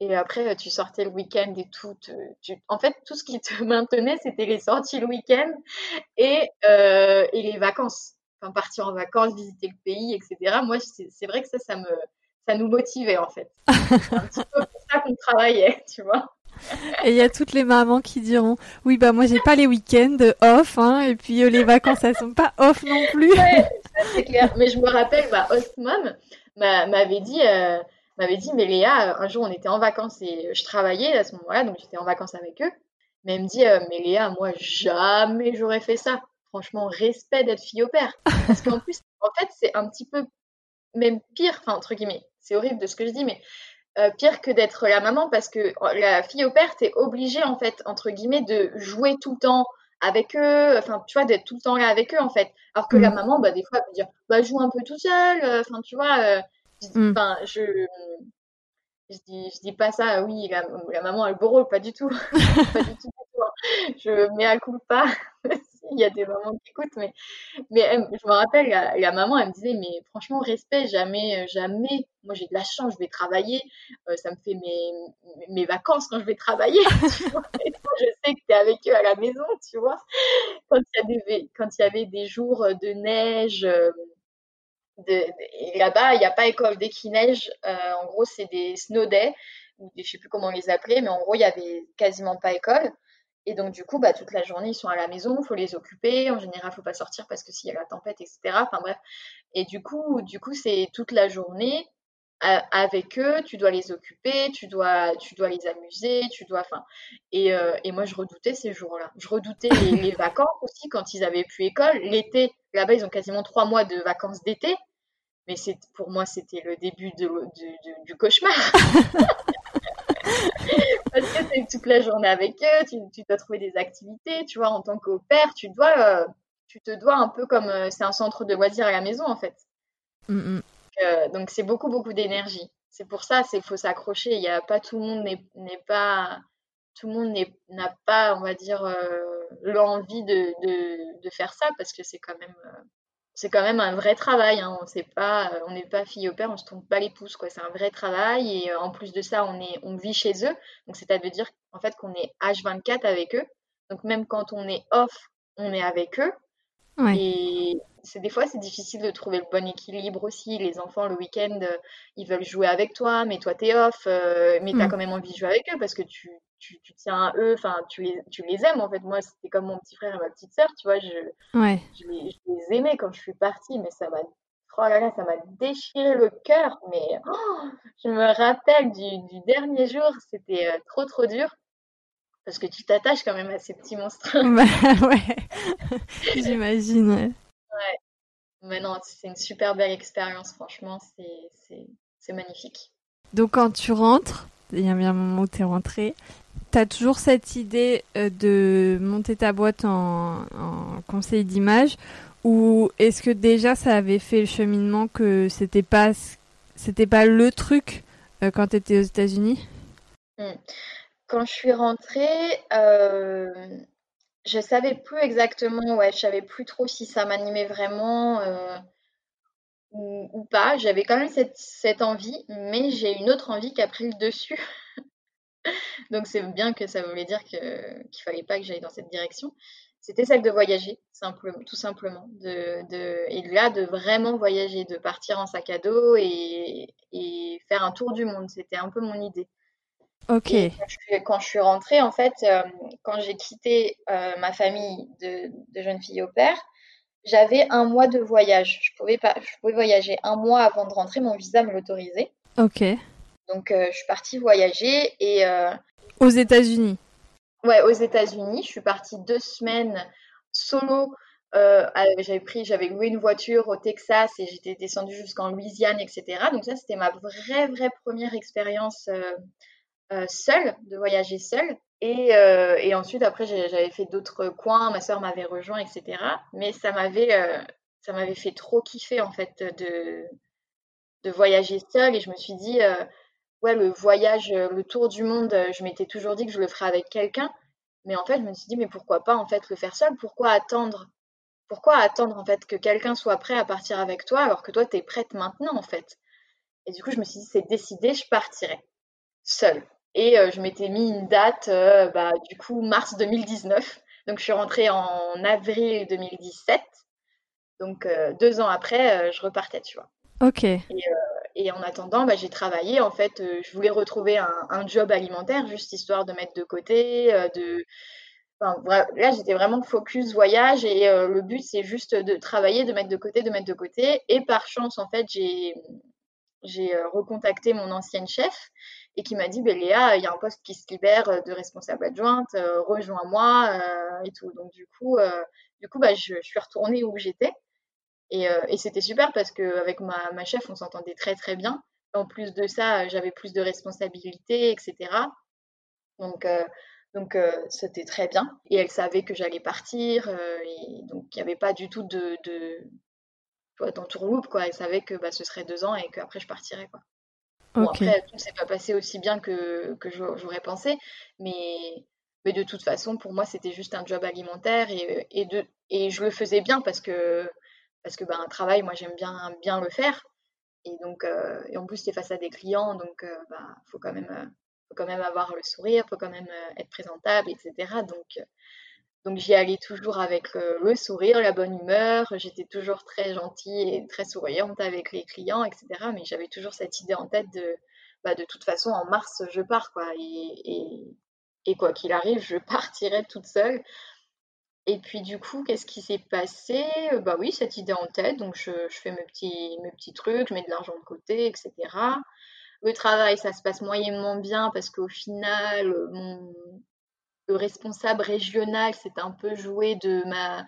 Et après, tu sortais le week-end et tout. Tu... En fait, tout ce qui te [LAUGHS] maintenait, c'était les sorties le week-end et, euh, et les vacances. Enfin, partir en vacances, visiter le pays, etc. Moi, c'est vrai que ça, ça me, ça nous motivait en fait. [LAUGHS] C'est un petit peu pour ça qu'on travaillait, [LAUGHS] tu vois. Et il y a toutes les mamans qui diront oui bah moi j'ai pas les week-ends off hein, et puis euh, les vacances elles sont pas off non plus. Ouais, c'est clair. Mais je me rappelle bah Ostmom m'avait dit euh, m'avait dit mais Léa un jour on était en vacances et je travaillais à ce moment-là donc j'étais en vacances avec eux mais elle me dit euh, mais Léa moi jamais j'aurais fait ça. Franchement respect d'être fille au père [LAUGHS] parce qu'en plus en fait c'est un petit peu même pire enfin entre guillemets c'est horrible de ce que je dis mais euh, pire que d'être la maman parce que oh, la fille au père, t'es obligée en fait, entre guillemets, de jouer tout le temps avec eux, enfin tu vois, d'être tout le temps là avec eux en fait. Alors que la mm. maman, bah des fois, elle peut dire, bah joue un peu tout seul, euh, enfin tu vois, euh, mm. enfin je, je dis, je dis pas ça, oui, la, maman a le beau rôle, pas du tout, [LAUGHS] [LAUGHS] pas du tout. Hein. Je mets à coup pas [LAUGHS] il y a des mamans qui écoutent, mais, mais je me rappelle, la, maman, elle me disait, mais franchement, respect, jamais, euh, jamais. Moi, j'ai de la chance, je vais travailler. Euh, ça me fait mes, mes vacances quand je vais travailler. je sais que tu es avec eux à la maison, tu vois. Quand il y, des, quand il y avait des jours de neige, euh, là-bas, il n'y a pas école. Dès qu'il neige, en gros, c'est des snow days, ou des, je sais plus comment les appeler, mais en gros, il y avait quasiment pas école. Et donc, du coup, bah, toute la journée, ils sont à la maison, il faut les occuper. En général, il ne faut pas sortir parce que s'il y a la tempête, etc. Enfin bref. Et du coup, du coup, c'est toute la journée euh, avec eux, tu dois les occuper, tu dois, tu dois les amuser, tu dois, enfin, et, euh, et, moi je redoutais ces jours-là. Je redoutais les, [LAUGHS] vacances aussi quand ils avaient plus école. L'été, là-bas ils ont quasiment trois mois de vacances d'été, mais c'est pour moi c'était le début de, du cauchemar. [LAUGHS] [LAUGHS] Parce que c'est toute la journée avec eux, tu, tu, dois trouver des activités, tu vois, en tant qu'au père, tu dois, euh, tu te dois un peu comme euh, c'est un centre de loisirs à la maison en fait. Mm, mm. Euh, donc c'est beaucoup beaucoup d'énergie. C'est pour ça, c'est faut s'accrocher. Il y a pas tout le monde n'est pas tout le monde n'a pas, on va dire, l'envie de, de, de, faire ça parce que c'est quand même c'est quand même un vrai travail. Hein. Pas, euh, on n'est pas fille au père, on se trompe pas les pouces. Quoi. C'est un vrai travail et euh, en plus de ça, on est, on vit chez eux. Donc c'est-à-dire en fait qu'on est H24 avec eux. Donc même quand on est off, on est avec eux. Et c'est des fois c'est difficile de trouver le bon équilibre aussi. Les enfants le week-end euh, ils veulent jouer avec toi, mais toi t'es off, mais tu as mm. quand même envie de jouer avec eux parce que tu, tu, tu tiens à eux, enfin, tu les, tu les aimes en fait. Moi, c'était comme mon petit frère et ma petite sœur, tu vois. Je, je, les, je, les, aimais quand je suis partie, mais ça m'a, oh là là, ça m'a déchiré le cœur. Mais oh, je me rappelle du, du dernier jour, c'était euh, trop trop dur. Parce que tu t'attaches quand même à ces petits monstres. [LAUGHS] bah, ouais, [LAUGHS] j'imagine. Ouais. ouais. Mais non, c'est une super belle expérience, franchement, c'est magnifique. Donc quand tu rentres, il y a bien un moment où tu es rentré, tu as toujours cette idée euh, de monter ta boîte en, conseil d'image ou est-ce que déjà ça avait fait le cheminement que c'était pas c'était pas le truc euh, quand tu étais aux États-Unis? Hmm. Quand je suis rentrée, euh, je savais plus exactement, ouais, je savais plus trop si ça m'animait vraiment euh, ou, pas. J'avais quand même cette, envie, mais j'ai une autre envie qui a pris le dessus. [LAUGHS] Donc c'est bien que ça voulait dire qu'il fallait pas que j'aille dans cette direction. C'était celle de voyager, tout simplement. De, et là, de vraiment voyager, de partir en sac à dos et faire un tour du monde. C'était un peu mon idée. Ok. quand, je, suis rentrée, en fait, quand j'ai quitté ma famille de, de jeune fille au père, j'avais un mois de voyage. Je pouvais, pas, je pouvais voyager un mois avant de rentrer, mon visa me l'autorisait. Ok. Donc, je suis partie voyager et. aux États-Unis Ouais, aux États-Unis. Je suis partie deux semaines solo. Euh, j'avais pris, j'avais loué une voiture au Texas et j'étais descendue jusqu'en Louisiane, etc. Donc ça, c'était ma vraie, vraie première expérience euh, euh, seule, de voyager seule. Et, et ensuite, après, j'avais fait d'autres coins. Ma soeur m'avait rejoint, etc. Mais ça m'avait, ça m'avait fait trop kiffer en fait de, de voyager seule. Et je me suis dit, ouais, le voyage, le tour du monde, je m'étais toujours dit que je le ferais avec quelqu'un. Mais en fait, je me suis dit, mais pourquoi pas en fait le faire seul Pourquoi attendre? Pourquoi attendre en fait que quelqu'un soit prêt à partir avec toi alors que toi, tu es prête maintenant en fait? Et du coup, je me suis dit, c'est décidé, je partirai seule. Et euh, je m'étais mis une date, euh, bah, du coup, mars 2019. Donc, je suis rentrée en avril 2017. Donc, euh, deux ans après, je repartais, tu vois. Ok. Et, en attendant, bah, j'ai travaillé. En fait, je voulais retrouver un, job alimentaire, juste histoire de mettre de côté, de... là, j'étais vraiment focus voyage et le but, c'est juste de travailler, de mettre de côté, de mettre de côté. Et par chance, en fait, j'ai j'ai recontacté mon ancienne chef et qui m'a dit ben Léa, il y a un poste qui se libère de responsable adjointe, rejoins-moi et tout. Donc du coup, du coup, bah, je, suis retournée où j'étais et, c'était super parce qu'avec ma, ma chef, on s'entendait très très bien. En plus de ça, j'avais plus de responsabilités, etc. Donc donc c'était très bien. Et elle savait que j'allais partir donc il n'y avait pas du tout de, de tourloupe quoi. Elle savait que bah, ce serait deux ans et qu'après je partirais quoi. Bon, après, tout ne s'est pas passé aussi bien que, que j'aurais pensé, mais, mais de toute façon, pour moi, c'était juste un job alimentaire et, et, de, et je le faisais bien parce que, parce que bah, un travail, moi, j'aime bien, bien le faire. Et donc, euh, et en plus, c'est face à des clients, donc il euh, bah, faut, quand même, euh, faut quand même avoir le sourire, faut quand même être présentable, etc. Donc, donc j'y allais toujours avec le, sourire, la bonne humeur. J'étais toujours très gentille et très souriante avec les clients, etc. Mais j'avais toujours cette idée en tête de, bah, de toute façon, en mars, je pars, quoi. Et, quoi qu'il arrive, je [LAUGHS] partirai toute seule. Et puis du coup, qu'est-ce qui s'est passé? Bah oui, cette idée en tête. Donc je, je, fais mes petits, mes petits trucs, je mets de l'argent de côté, etc. Le travail, ça se passe moyennement bien parce qu'au final, mon, le responsable régional s'est un peu joué de ma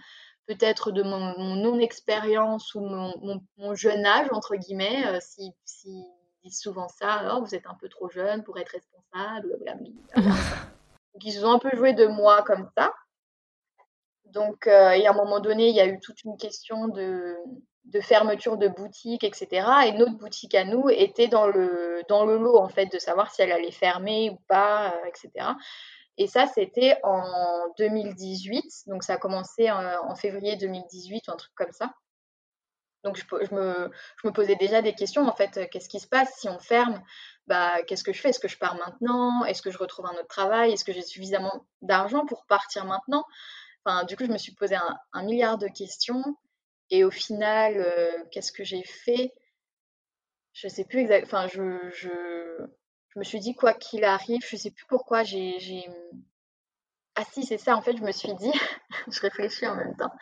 peut-être de mon, non-expérience ou mon, jeune âge, entre guillemets, euh, si, si disent souvent ça, oh, vous êtes un peu trop jeune pour être responsable, [LAUGHS] Donc ils se sont un peu joué de moi comme ça. Donc, euh, et à un moment donné, il y a eu toute une question de, de fermeture de boutique, etc. Et notre boutique à nous était dans le, dans le lot, en fait, de savoir si elle allait fermer ou pas, euh, etc. Et ça, c'était en 2018. Donc, ça a commencé en, février 2018 ou un truc comme ça. Donc, je, me, posais déjà des questions. En fait, qu'est-ce qui se passe si on ferme? Bah, Qu'est-ce que je fais? Est-ce que je pars maintenant? Est-ce que je retrouve un autre travail? Est-ce que j'ai suffisamment d'argent pour partir maintenant? Enfin, du coup, je me suis posé un, milliard de questions. Et au final, euh, qu'est-ce que j'ai fait? Je ne sais plus exactement. Enfin, je me suis dit, quoi qu'il arrive, je sais plus pourquoi j'ai. Ah si, c'est ça, en fait, je me suis dit, [LAUGHS] je réfléchis en même temps,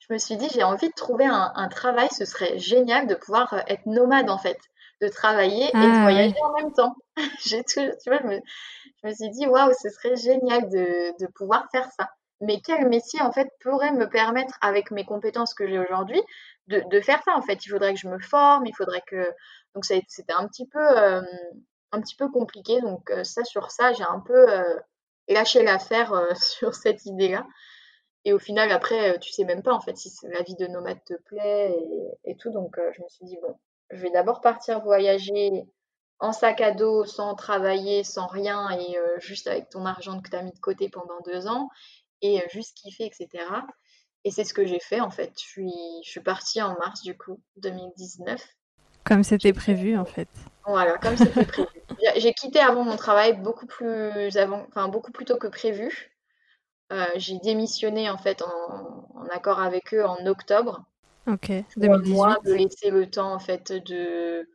je me suis dit, j'ai envie de trouver un, travail, ce serait génial de pouvoir euh, être nomade, en fait, de travailler et de ah, voyager en même temps. [LAUGHS] j'ai tout, tu vois, je me, je me suis dit, waouh, ce serait génial de, de pouvoir faire ça. Mais quel métier, en fait, pourrait me permettre, avec mes compétences que j'ai aujourd'hui, de, de, faire ça, en fait? Il faudrait que je me forme, il faudrait que... Donc, c'était un petit peu... Euh, un petit peu compliqué. Donc euh, ça, sur ça, j'ai un peu euh, lâché l'affaire euh, [LAUGHS] sur cette idée-là. Et au final, après, tu sais même pas en fait si la vie de nomade te plaît et, tout. Donc je me suis dit, bon, je vais d'abord partir voyager en sac à dos, sans travailler, sans rien, et juste avec ton argent que tu as mis de côté pendant deux ans, et juste kiffer, etc. Et c'est ce que j'ai fait en fait. Je suis, je suis partie en mars du coup, 2019. Comme c'était prévu en fait. Voilà, comme c'était prévu. J'ai quitté avant mon travail beaucoup plus avant, enfin beaucoup plus tôt que prévu. Euh, j'ai démissionné en fait en, accord avec eux en octobre. Ok. 2018. Moi, de laisser le temps en fait de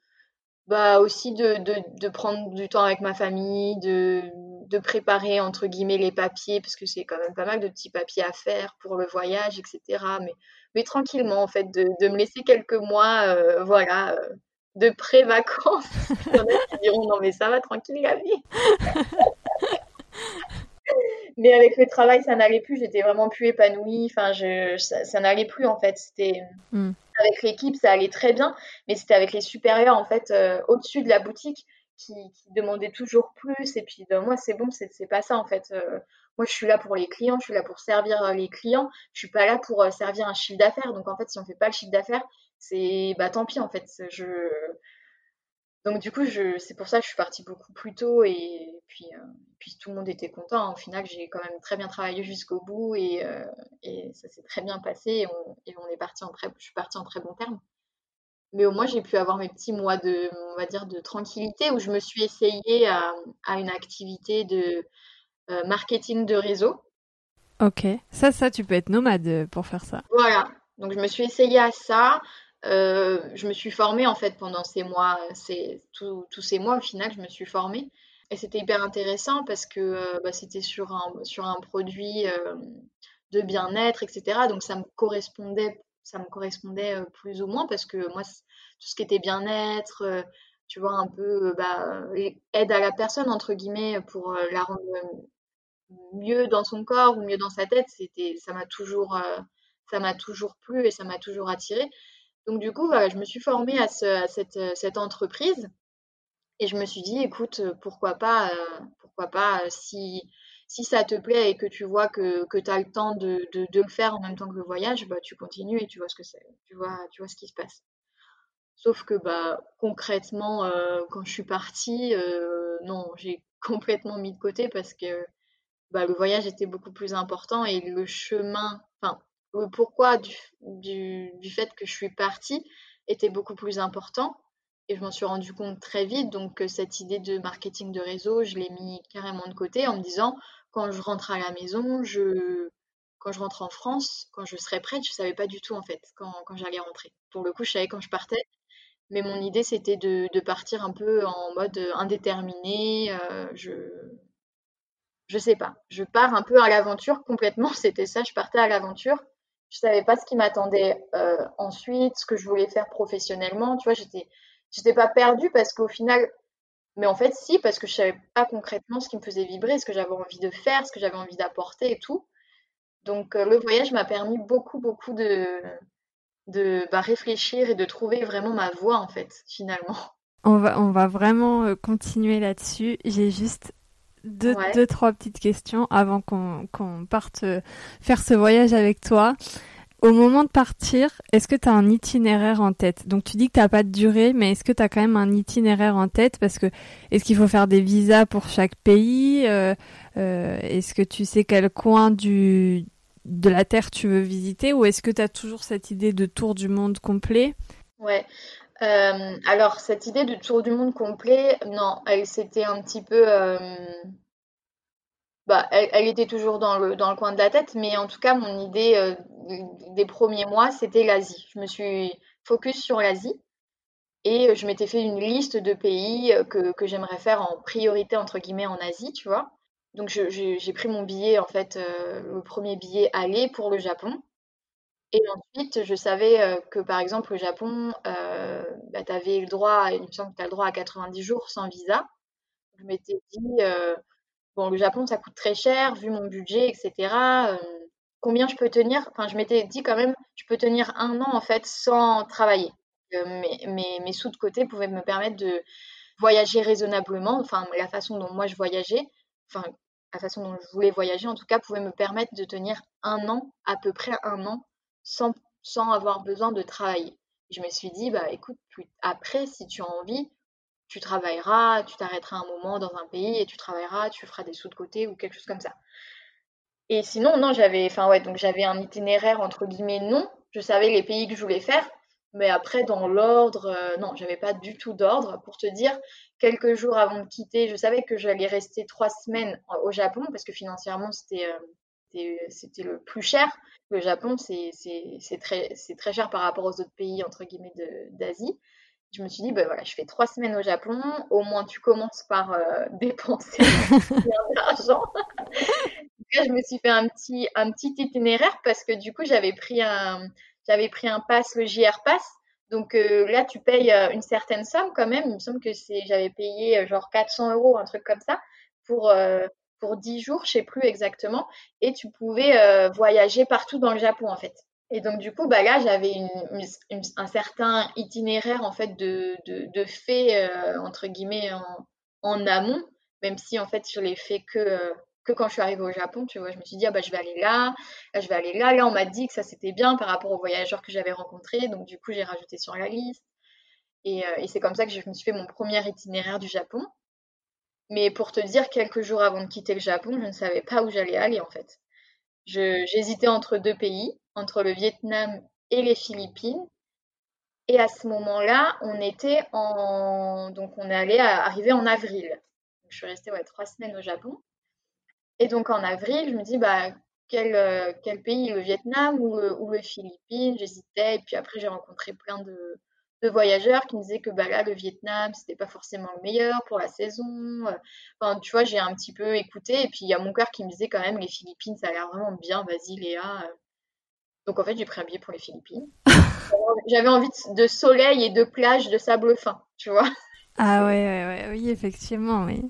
bah aussi de, de, de, prendre du temps avec ma famille, de, de préparer entre guillemets les papiers, parce que c'est quand même pas mal de petits papiers à faire pour le voyage, etc. Mais, mais tranquillement, en fait, de, de me laisser quelques mois, euh, voilà, euh, de pré-vacances. [LAUGHS] Il y en a qui diront non, mais ça va, tranquille la vie. [LAUGHS] mais avec le travail, ça n'allait plus. J'étais vraiment plus épanouie. Enfin, je, ça, n'allait plus en fait. C'était hmm. avec l'équipe, ça allait très bien, mais c'était avec les supérieurs en fait euh, au-dessus de la boutique qui, demandaient toujours plus. Et puis ben, moi, c'est bon, c'est pas ça en fait. Euh, moi, je suis là pour les clients, je suis là pour servir euh, les clients. Je suis pas là pour servir un chiffre d'affaires. Donc en fait, si on fait pas le chiffre d'affaires, c'est bah tant pis en fait. Je donc du coup, je, c'est pour ça que je suis partie beaucoup plus tôt et puis, euh, puis tout le monde était content. Au final, j'ai quand même très bien travaillé jusqu'au bout et, euh, et ça s'est très bien passé et on, et on est parti en très, je suis partie en très bon terme. Mais au moins, j'ai pu avoir mes petits mois de, on va dire, de tranquillité où je me suis essayée à, à une activité de euh, marketing de réseau. Ok, ça, ça, tu peux être nomade pour faire ça. Voilà, donc je me suis essayée à ça. Euh, je me suis formée en fait pendant ces mois, c'est tous ces mois au final, je me suis formée. Et c'était hyper intéressant parce que euh, bah, c'était sur un, sur un produit euh, de bien-être, etc. Donc ça me correspondait, ça me correspondait plus ou moins parce que moi, tout ce qui était bien-être, tu vois, un peu bah, aide à la personne, entre guillemets, pour la rendre mieux dans son corps ou mieux dans sa tête, ça m'a toujours, toujours plu et ça m'a toujours attiré. Donc du coup, je me suis formée à, cette, entreprise et je me suis dit, écoute, pourquoi pas, pourquoi pas, si, si ça te plaît et que tu vois que, que tu as le temps de, de, le faire en même temps que le voyage, bah, tu continues et tu vois ce que c'est, tu vois, tu vois ce qui se passe. Sauf que bah, concrètement, euh, quand je suis partie, euh, non, j'ai [LAUGHS] complètement mis de côté parce que bah, le voyage était beaucoup plus important et le chemin, enfin, le pourquoi du, du, du, fait que je suis partie était beaucoup plus important. Et je m'en suis rendu compte très vite. Donc, euh, cette idée de marketing de réseau, je l'ai mis carrément de côté en me disant, quand je rentre à la maison, je, quand je rentre en France, quand je serai prête, je ne savais pas du tout en fait quand, quand j'allais rentrer. Pour le coup, je savais quand je partais. Mais mon idée, c'était de, de, partir un peu en mode indéterminé. Euh, je, je sais pas. Je pars un peu à l'aventure complètement. [LAUGHS] C'était ça. Je partais à l'aventure je savais pas ce qui m'attendait euh, ensuite, ce que je voulais faire professionnellement. Tu vois, j'étais, j'étais pas perdue parce qu'au final, mais en fait, si, parce que je savais pas concrètement ce qui me faisait vibrer, ce que j'avais envie de faire, ce que j'avais envie d'apporter et tout. Donc, euh, le voyage m'a permis beaucoup, beaucoup de, de bah, réfléchir et de trouver vraiment ma voie, en fait, finalement. On va, on va vraiment euh, continuer là-dessus. J'ai juste deux, deux, trois petites questions avant qu'on parte euh, faire ce voyage avec toi. Au moment de partir, est-ce que tu as un itinéraire en tête? Donc tu dis que tu pas de durée, mais est-ce que tu as quand même un itinéraire en tête? Parce que est-ce qu'il faut faire des visas pour chaque pays? Euh, euh, Est-ce que tu sais quel coin du, de la Terre tu veux visiter? Ou est-ce que tu as toujours cette idée de tour du monde complet? Ouais, euh, alors, cette idée de tour du monde complet, non, elle s'était un petit peu. Euh, bah, elle, était toujours dans le, coin de la tête, mais en tout cas, mon idée euh, des premiers mois, c'était l'Asie. Je me suis focus sur l'Asie et je m'étais fait une liste de pays que, que j'aimerais faire en priorité, entre guillemets, en Asie, tu vois. Donc, j'ai pris mon billet, en fait, le premier billet aller pour le Japon. Et ensuite, je savais euh, que par exemple au Japon, euh, bah, tu avais le droit, il me semble que tu as le droit à 90 jours sans visa. Je m'étais dit, euh, le Japon, ça coûte très cher, vu mon budget, etc. combien je peux tenir? Enfin, je m'étais dit quand même, je peux tenir un an en fait sans travailler. mes, mes sous de côté pouvaient me permettre de voyager raisonnablement. Enfin, la façon dont moi je voyageais, enfin, la façon dont je voulais voyager en tout cas, pouvait me permettre de tenir un an, à peu près un an, sans, sans avoir besoin de travailler. Je me suis dit, bah écoute, après, si tu as envie, tu travailleras, tu t'arrêteras un moment dans un pays et tu travailleras, tu feras des sous de côté ou quelque chose comme ça. Et sinon, non, j'avais, enfin ouais, donc j'avais un itinéraire entre guillemets non. Je savais les pays que je voulais faire, mais après dans l'ordre, euh, non, j'avais pas du tout d'ordre. Pour te dire, quelques jours avant de quitter, je savais que j'allais rester trois semaines au Japon parce que financièrement c'était euh, c'était le plus cher. Le Japon, c'est très, très cher par rapport aux autres pays, entre guillemets, d'Asie. Je me suis dit, ben voilà, je fais trois semaines au Japon, au moins tu commences par euh, [LAUGHS] dépenser [LAUGHS] de l'argent. je me suis fait un petit, un petit itinéraire parce que du coup, j'avais pris un, j'avais pris un pass, le JR Pass. Donc euh, là, tu payes euh, une certaine somme quand même. Il me semble que c'est, j'avais payé genre 400 euros, un truc comme ça, pour, pour 10 jours, je sais plus exactement. Et tu pouvais voyager partout dans le Japon, en fait. Et donc, du coup, bah là, j'avais un certain itinéraire, en fait, de, de, faits, euh, entre guillemets, en, amont, même si, en fait, je l'ai fait que, euh, que quand je suis arrivée au Japon, tu vois. Je me suis dit, ah, bah, je vais aller là, là, je vais aller là. Là, on m'a dit que ça, c'était bien par rapport aux voyageurs que j'avais rencontrés. Donc, du coup, j'ai rajouté sur la liste. Et, euh, et c'est comme ça que je me suis fait mon premier itinéraire du Japon. Mais pour te dire, quelques jours avant de quitter le Japon, je ne savais pas où j'allais aller, en fait. J'hésitais entre deux pays, entre le Vietnam et les Philippines. Et à ce moment-là, on était en. Donc, on allé arriver en avril. je suis restée trois semaines au Japon. Et donc, en avril, je me dis, bah, quel, euh, quel pays Le Vietnam ou, ou les Philippines? J'hésitais. Et puis après, j'ai rencontré plein de, de voyageurs qui me disaient que bah, là, le Vietnam, c'était pas forcément le meilleur pour la saison. Enfin, tu vois, j'ai un petit peu écouté. Et puis, il y a mon cœur qui me disait quand même, les Philippines, ça a l'air vraiment bien. Vas-y, Léa. Donc, en fait, j'ai pris un billet pour les Philippines. [LAUGHS] J'avais envie de soleil et de plage de sable fin, tu vois. Ah ouais, ouais, ouais, oui, effectivement, oui.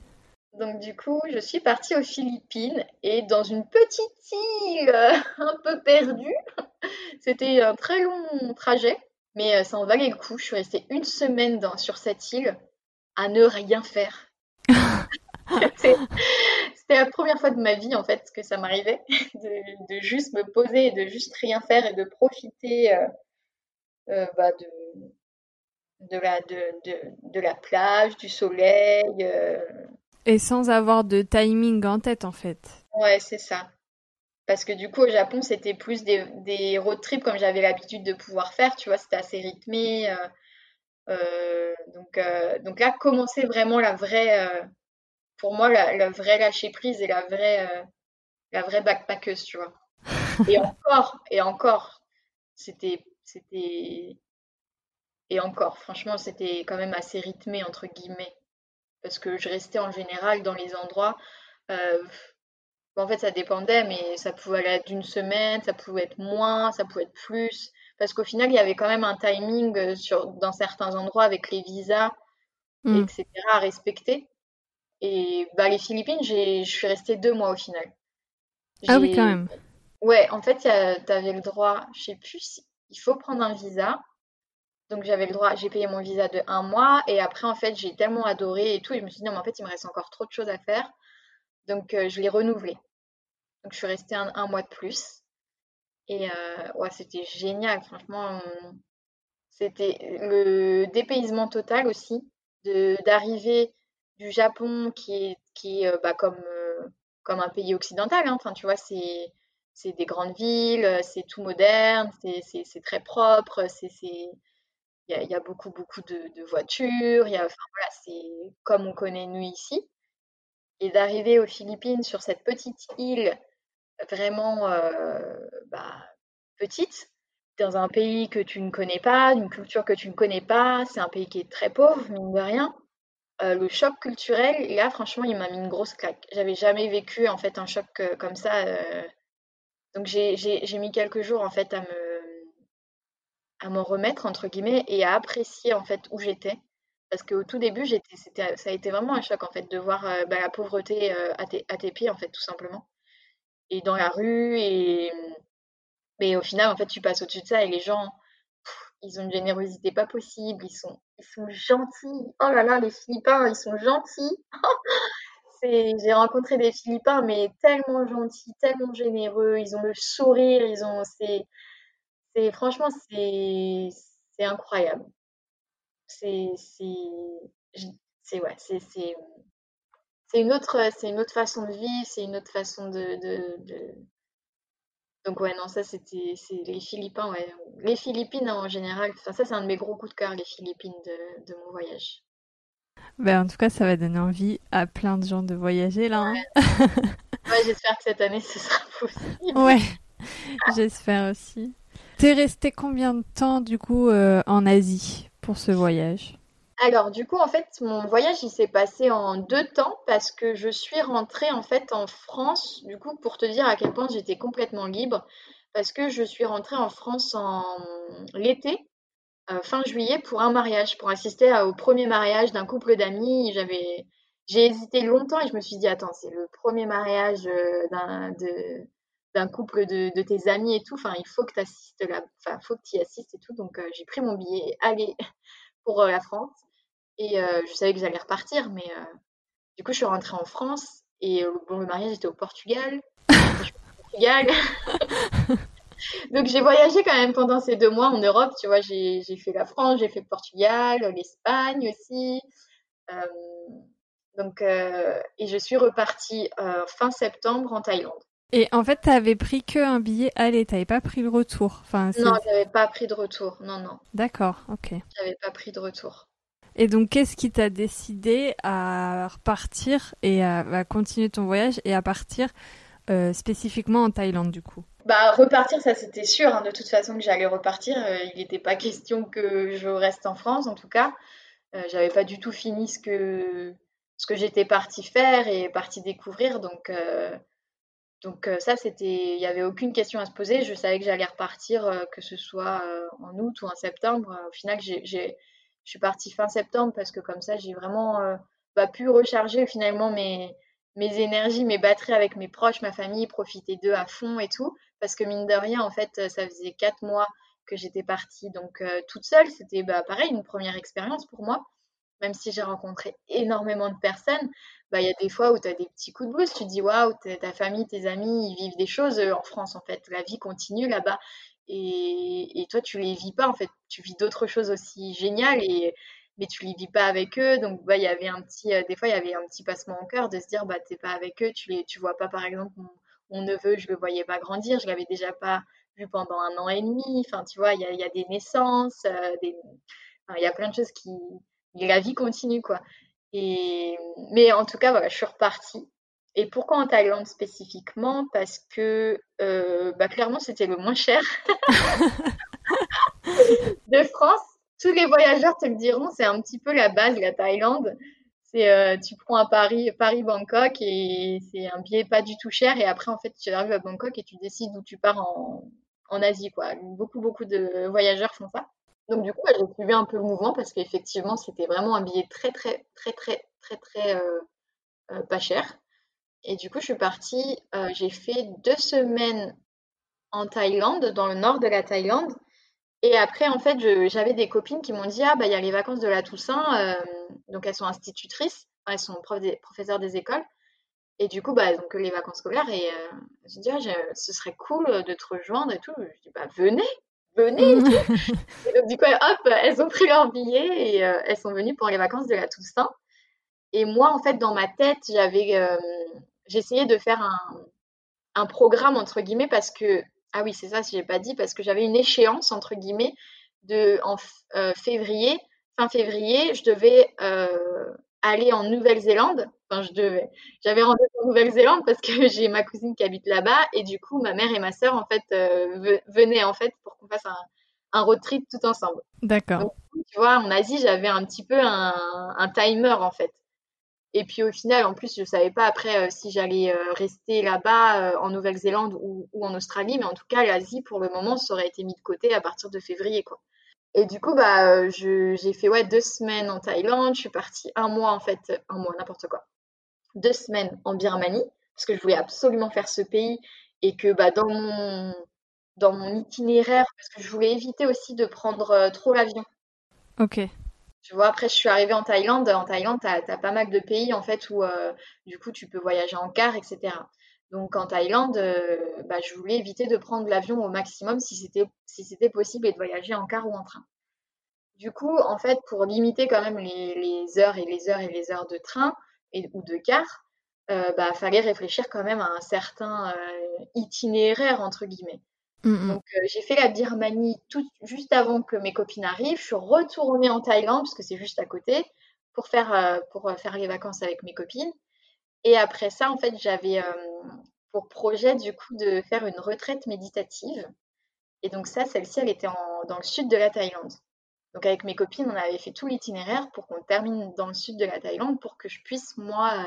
Donc du coup, je suis partie aux Philippines et dans une petite île un peu perdue. C'était un très long trajet. Mais euh, ça en valait le coup. Je suis restée une semaine dans, sur cette île à ne rien faire. [LAUGHS] [LAUGHS] C'était la première fois de ma vie en fait que ça m'arrivait [LAUGHS] de, juste me poser et de juste rien faire et de profiter euh, euh, bah, de, de, la, de, la plage, du soleil. Et sans avoir de timing en tête en fait. Ouais, c'est ça. Parce que du coup, au Japon, c'était plus des, road trips comme j'avais l'habitude de pouvoir faire, tu vois, c'était assez rythmé. Euh, euh, donc, euh, donc là, commencer vraiment la vraie, pour moi, la, vraie lâcher prise et la vraie, la vraie backpackeuse, tu vois. Et encore, et encore, c'était, c'était, et encore, franchement, c'était quand même assez rythmé, entre guillemets. Parce que je restais en général dans les endroits en fait, ça dépendait, mais ça pouvait aller d'une semaine, ça pouvait être moins, ça pouvait être plus. Parce qu'au final, il y avait quand même un timing euh, sur, dans certains endroits avec les visas, hmm. etc. à respecter. Et bah, les Philippines, je suis restée deux mois au final. Ah oui, quand même. Ouais, en fait, tu avais le droit, je sais plus, il faut prendre un visa. Donc j'avais le droit, j'ai payé mon visa de un mois et après en fait j'ai tellement adoré et tout, et je me suis dit non mais en fait il me reste encore trop de choses à faire. Donc, euh, je l'ai renouvelé. Donc, je suis restée un, mois de plus. Et euh, ouais, c'était génial, franchement. C'était le dépaysement total aussi, d'arriver du Japon qui est, qui euh, bah, comme, comme un pays occidental. Hein. Enfin, tu vois, c'est c'est des grandes villes, c'est tout moderne, c'est très propre, c'est il y a, beaucoup beaucoup de, voitures, y a, enfin, voilà, c'est comme on connaît nous ici et d'arriver aux Philippines sur cette petite île vraiment euh, bah, petite, dans un pays que tu ne connais pas, une culture que tu ne connais pas, c'est un pays qui est très pauvre, mine de rien. Euh, le choc culturel, là, franchement, il m'a mis une grosse claque. J'avais jamais vécu en fait un choc euh, comme ça. Donc j'ai mis quelques jours en fait à me à m'en remettre entre guillemets et à apprécier en fait où j'étais parce qu'au tout début, c'était, ça a été vraiment un choc en fait de voir euh, bah, la pauvreté euh, à, tes, à, tes, pieds en fait tout simplement. Et dans la rue et mais au final en fait tu passes au-dessus de ça et les gens ils ont une générosité pas possible, ils sont ils sont gentils. Oh là là, les Philippins, ils sont gentils. [LAUGHS] j'ai rencontré des Philippins mais tellement gentils, tellement généreux, ils ont le sourire, ils ont c'est franchement c'est c'est incroyable c'est c'est ouais, c'est c'est une autre c'est une autre façon de vivre, c'est une autre façon de, de, donc ouais non ça c'était c'est les Philippins ouais les Philippines en général enfin ça c'est un de mes gros coups de cœur les Philippines de, de mon voyage. Ben, en tout cas, ça va donner envie à plein de gens de voyager là. Hein. Ouais, [LAUGHS] j'espère que cette année ce sera [LAUGHS] possible. Ouais, j'espère aussi. T'es resté combien de temps du coup euh, en Asie pour ce voyage? Alors, du coup, en fait, mon voyage, il s'est passé en deux temps parce que je suis rentrée, en fait, en France, du coup, pour te dire à quel point j'étais complètement libre, parce que je suis rentrée en France en l'été, euh, fin juillet, pour un mariage, pour assister au premier mariage d'un couple d'amis. J'avais, j'ai hésité longtemps et je me suis dit, attends, c'est le premier mariage euh, d'un, d'un couple de, tes amis et tout. Enfin, il faut que tu assistes là, enfin, faut que tu y assistes et tout. Donc, euh, j'ai pris mon billet, aller [LAUGHS] pour la France. Et euh, je savais que j'allais repartir, mais euh, du coup, je suis rentrée en France et euh, bon, le mariage était au Portugal. Portugal. [LAUGHS] Donc j'ai voyagé quand même pendant ces deux mois en Europe, tu vois, j'ai fait la France, j'ai fait le Portugal, l'Espagne aussi. donc, et je suis repartie fin septembre en Thaïlande. Et en fait, tu avais pris que un billet aller, tu n'avais pas pris le retour. Enfin, non, j'avais pas pris de retour, non, non. D'accord, ok. J'avais pas pris de retour. Et donc, qu'est-ce qui t'a décidé à repartir et à, continuer ton voyage et à partir euh, spécifiquement en Thaïlande du coup? Bah repartir, ça c'était sûr. Hein, de toute façon que j'allais repartir. Euh, il n'était pas question que je reste en France, en tout cas. Euh, j'avais pas du tout fini ce que ce que j'étais partie faire et partie découvrir. Donc donc ça c'était, il n'y avait aucune question à se poser. Je savais que j'allais repartir, que ce soit en août ou en septembre. Au final, j'ai je suis partie fin septembre parce que comme ça, j'ai vraiment euh, bah, pu recharger finalement mes, énergies, mes batteries avec mes proches, ma famille, profiter d'eux à fond et tout. Parce que mine de rien, en fait, ça faisait quatre mois que j'étais partie donc euh, toute seule. C'était bah, pareil, une première expérience pour moi. Même si j'ai rencontré énormément de personnes, bah, il y a des fois où tu as des petits coups de blues. Tu dis, waouh, ta famille, tes amis, ils vivent des choses euh, en France, en fait. La vie continue là-bas. Et, toi, tu les vis pas, en fait. Tu vis d'autres choses aussi géniales, et, mais tu les vis pas avec eux. Donc, bah, il y avait un petit, euh, des fois, il y avait un petit passement en cœur de se dire, bah, t'es pas avec eux, tu les, tu vois pas, par exemple, mon, neveu, je le voyais pas grandir, je l'avais déjà pas vu pendant un an et demi. Enfin, tu vois, il y a, des naissances, euh, il y a plein de choses qui, la vie continue, quoi. Et, mais en tout cas, voilà, je suis repartie. Et pourquoi en Thaïlande spécifiquement? Parce que euh, bah, clairement, c'était le moins cher [LAUGHS] de France. Tous les voyageurs te le diront, c'est un petit peu la base, la Thaïlande. C'est euh, tu prends un Paris, Paris-Bangkok et c'est un billet pas du tout cher. Et après, en fait, tu arrives à Bangkok et tu décides où tu pars en, en Asie. Quoi. Beaucoup, beaucoup de voyageurs font ça. Donc du coup, j'ai suivi un peu le mouvement parce qu'effectivement, c'était vraiment un billet très, très, très, très, très, très euh, pas cher. Et du coup, je suis partie, euh, j'ai fait deux semaines en Thaïlande, dans le nord de la Thaïlande. Et après, en fait, j'avais des copines qui m'ont dit Ah, bah, il y a les vacances de la Toussaint. Euh, donc, elles sont institutrices, elles sont professeurs des écoles. Et du coup, bah, elles n'ont que les vacances scolaires. Et euh, je me dit ah, ce serait cool de te rejoindre et tout. Je dis Bah, venez, venez. et [LAUGHS] donc, du coup, hop, elles ont pris leur billet et elles sont venues pour les vacances de la Toussaint. Et moi, en fait, dans ma tête, j'avais j'essayais de faire un, programme, entre guillemets, parce que, ah oui, c'est ça, si j'ai pas dit, parce que j'avais une échéance, entre guillemets, de, en euh, février, fin février, je devais euh, aller en Nouvelle-Zélande. Enfin, je devais. J'avais rendez-vous en Nouvelle-Zélande parce que [LAUGHS] j'ai ma cousine qui habite là-bas et du coup, ma mère et ma sœur, en fait, euh, venaient, en fait, pour qu'on fasse un, un road trip tout ensemble. D'accord. Tu vois, en Asie, j'avais un petit peu un, un timer, en fait. Et puis au final, en plus, je savais pas après euh, si j'allais euh, rester là-bas euh, en Nouvelle-Zélande ou, en Australie, mais en tout cas, l'Asie, pour le moment, ça aurait été mis de côté à partir de février. Et du coup, bah, j'ai fait ouais deux semaines en Thaïlande. Je suis partie un mois en fait, un mois n'importe quoi, deux semaines en Birmanie parce que je voulais absolument faire ce pays et que bah dans mon dans mon itinéraire parce que je voulais éviter aussi de prendre trop l'avion. Ok. Tu vois, après, je suis arrivée en Thaïlande. En Thaïlande, tu as, pas mal de pays, en fait, où, euh, du coup, tu peux voyager en car, etc. Donc, en Thaïlande, euh, bah, je voulais éviter de prendre l'avion au maximum si c'était si possible et de voyager en car ou en train. Du coup, en fait, pour limiter quand même les, heures et les heures et les heures de train et, ou de car, euh, bah, fallait réfléchir quand même à un certain itinéraire, entre guillemets. Mm, mm. Donc, euh, j'ai fait la Birmanie tout, juste avant que mes copines arrivent. Je suis retournée en Thaïlande, parce que c'est juste à côté, pour faire, euh, pour euh, faire les vacances avec mes copines. Et après ça, en fait, j'avais pour projet, du coup, de faire une retraite méditative. Et donc, ça, celle-ci, elle était dans le sud de la Thaïlande. Donc avec mes copines, on avait fait tout l'itinéraire pour qu'on termine dans le sud de la Thaïlande pour que je puisse, moi,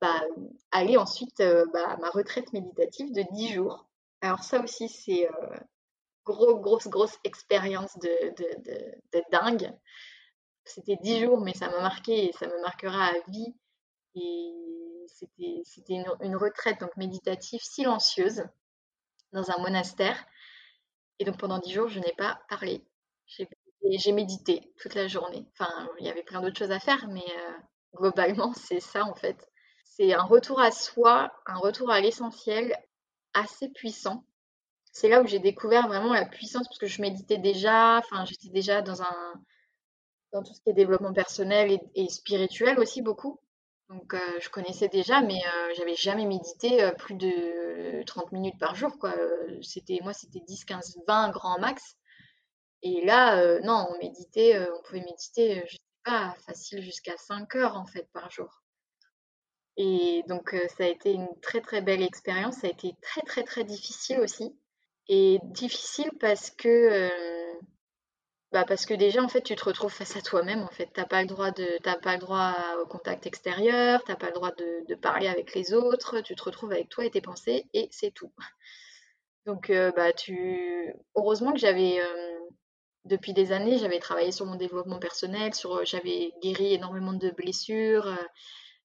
bah, aller ensuite bah, à ma retraite méditative de 10 jours. Alors ça aussi, c'est grosse, grosse, grosse expérience de, dingue. C'était 10 jours, mais ça m'a marqué et ça me marquera à vie. C'était une, retraite donc méditative silencieuse dans un monastère. Et donc pendant 10 jours, je n'ai pas parlé. J'ai médité toute la journée. Enfin, il y avait plein d'autres choses à faire, mais euh, globalement, [LAUGHS] c'est ça en fait. C'est un retour à soi, un retour à l'essentiel assez puissant. C'est là où j'ai découvert vraiment la puissance, parce que je méditais déjà, enfin, j'étais déjà dans un dans tout ce qui est développement personnel et spirituel aussi beaucoup. Donc, euh, je connaissais déjà, mais euh, j'avais jamais médité euh, plus de 30 minutes par jour, quoi. C'était, moi, c'était 10, 15, 20 grand max. Et là, non, on méditait, on pouvait méditer, je sais pas, facile jusqu'à 5 heures, en fait, par jour. Et donc, ça a été une très, très belle expérience. Ça a été très, très, très difficile aussi. Et difficile parce que bah parce que déjà, en fait, tu te retrouves face à toi-même. En fait, t'as pas le droit de, t'as pas le droit au contact extérieur, t'as pas le droit de, parler avec les autres. Tu te retrouves avec toi et tes pensées et c'est tout. Donc, euh, bah, tu, heureusement que j'avais, euh, depuis des années, j'avais travaillé sur mon développement personnel, sur, euh, j'avais guéri énormément de blessures.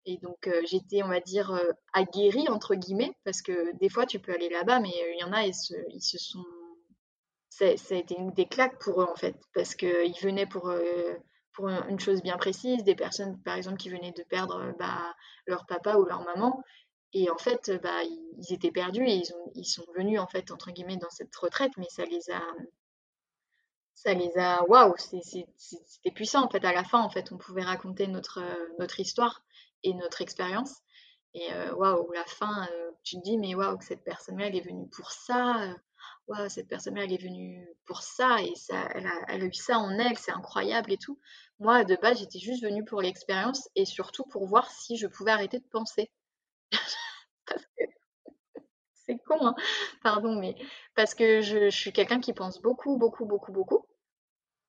Et donc, j'étais, on va dire, aguerrie, entre guillemets, parce que des fois, tu peux aller là-bas, mais il y en a, ils ils se sont ça, a été des claques pour eux en fait, parce qu'ils venaient pour, pour une chose bien précise, des personnes par exemple qui venaient de perdre bah, leur papa ou leur maman, et en fait bah, ils, étaient perdus et ils, ils sont venus en fait entre guillemets dans cette retraite, mais ça les a ça les a waouh c'était puissant en fait à la fin en fait on pouvait raconter notre notre histoire et notre expérience et euh, waouh la fin euh, tu te dis mais waouh que cette personne là elle est venue pour ça cette personne-là, elle est venue pour ça et ça, elle a, eu ça en elle, c'est incroyable et tout. Moi, de base, j'étais juste venue pour l'expérience et surtout pour voir si je pouvais arrêter de penser. [LAUGHS] [LAUGHS] c'est con, hein pardon, mais parce que je, suis quelqu'un qui pense beaucoup, beaucoup, beaucoup, beaucoup.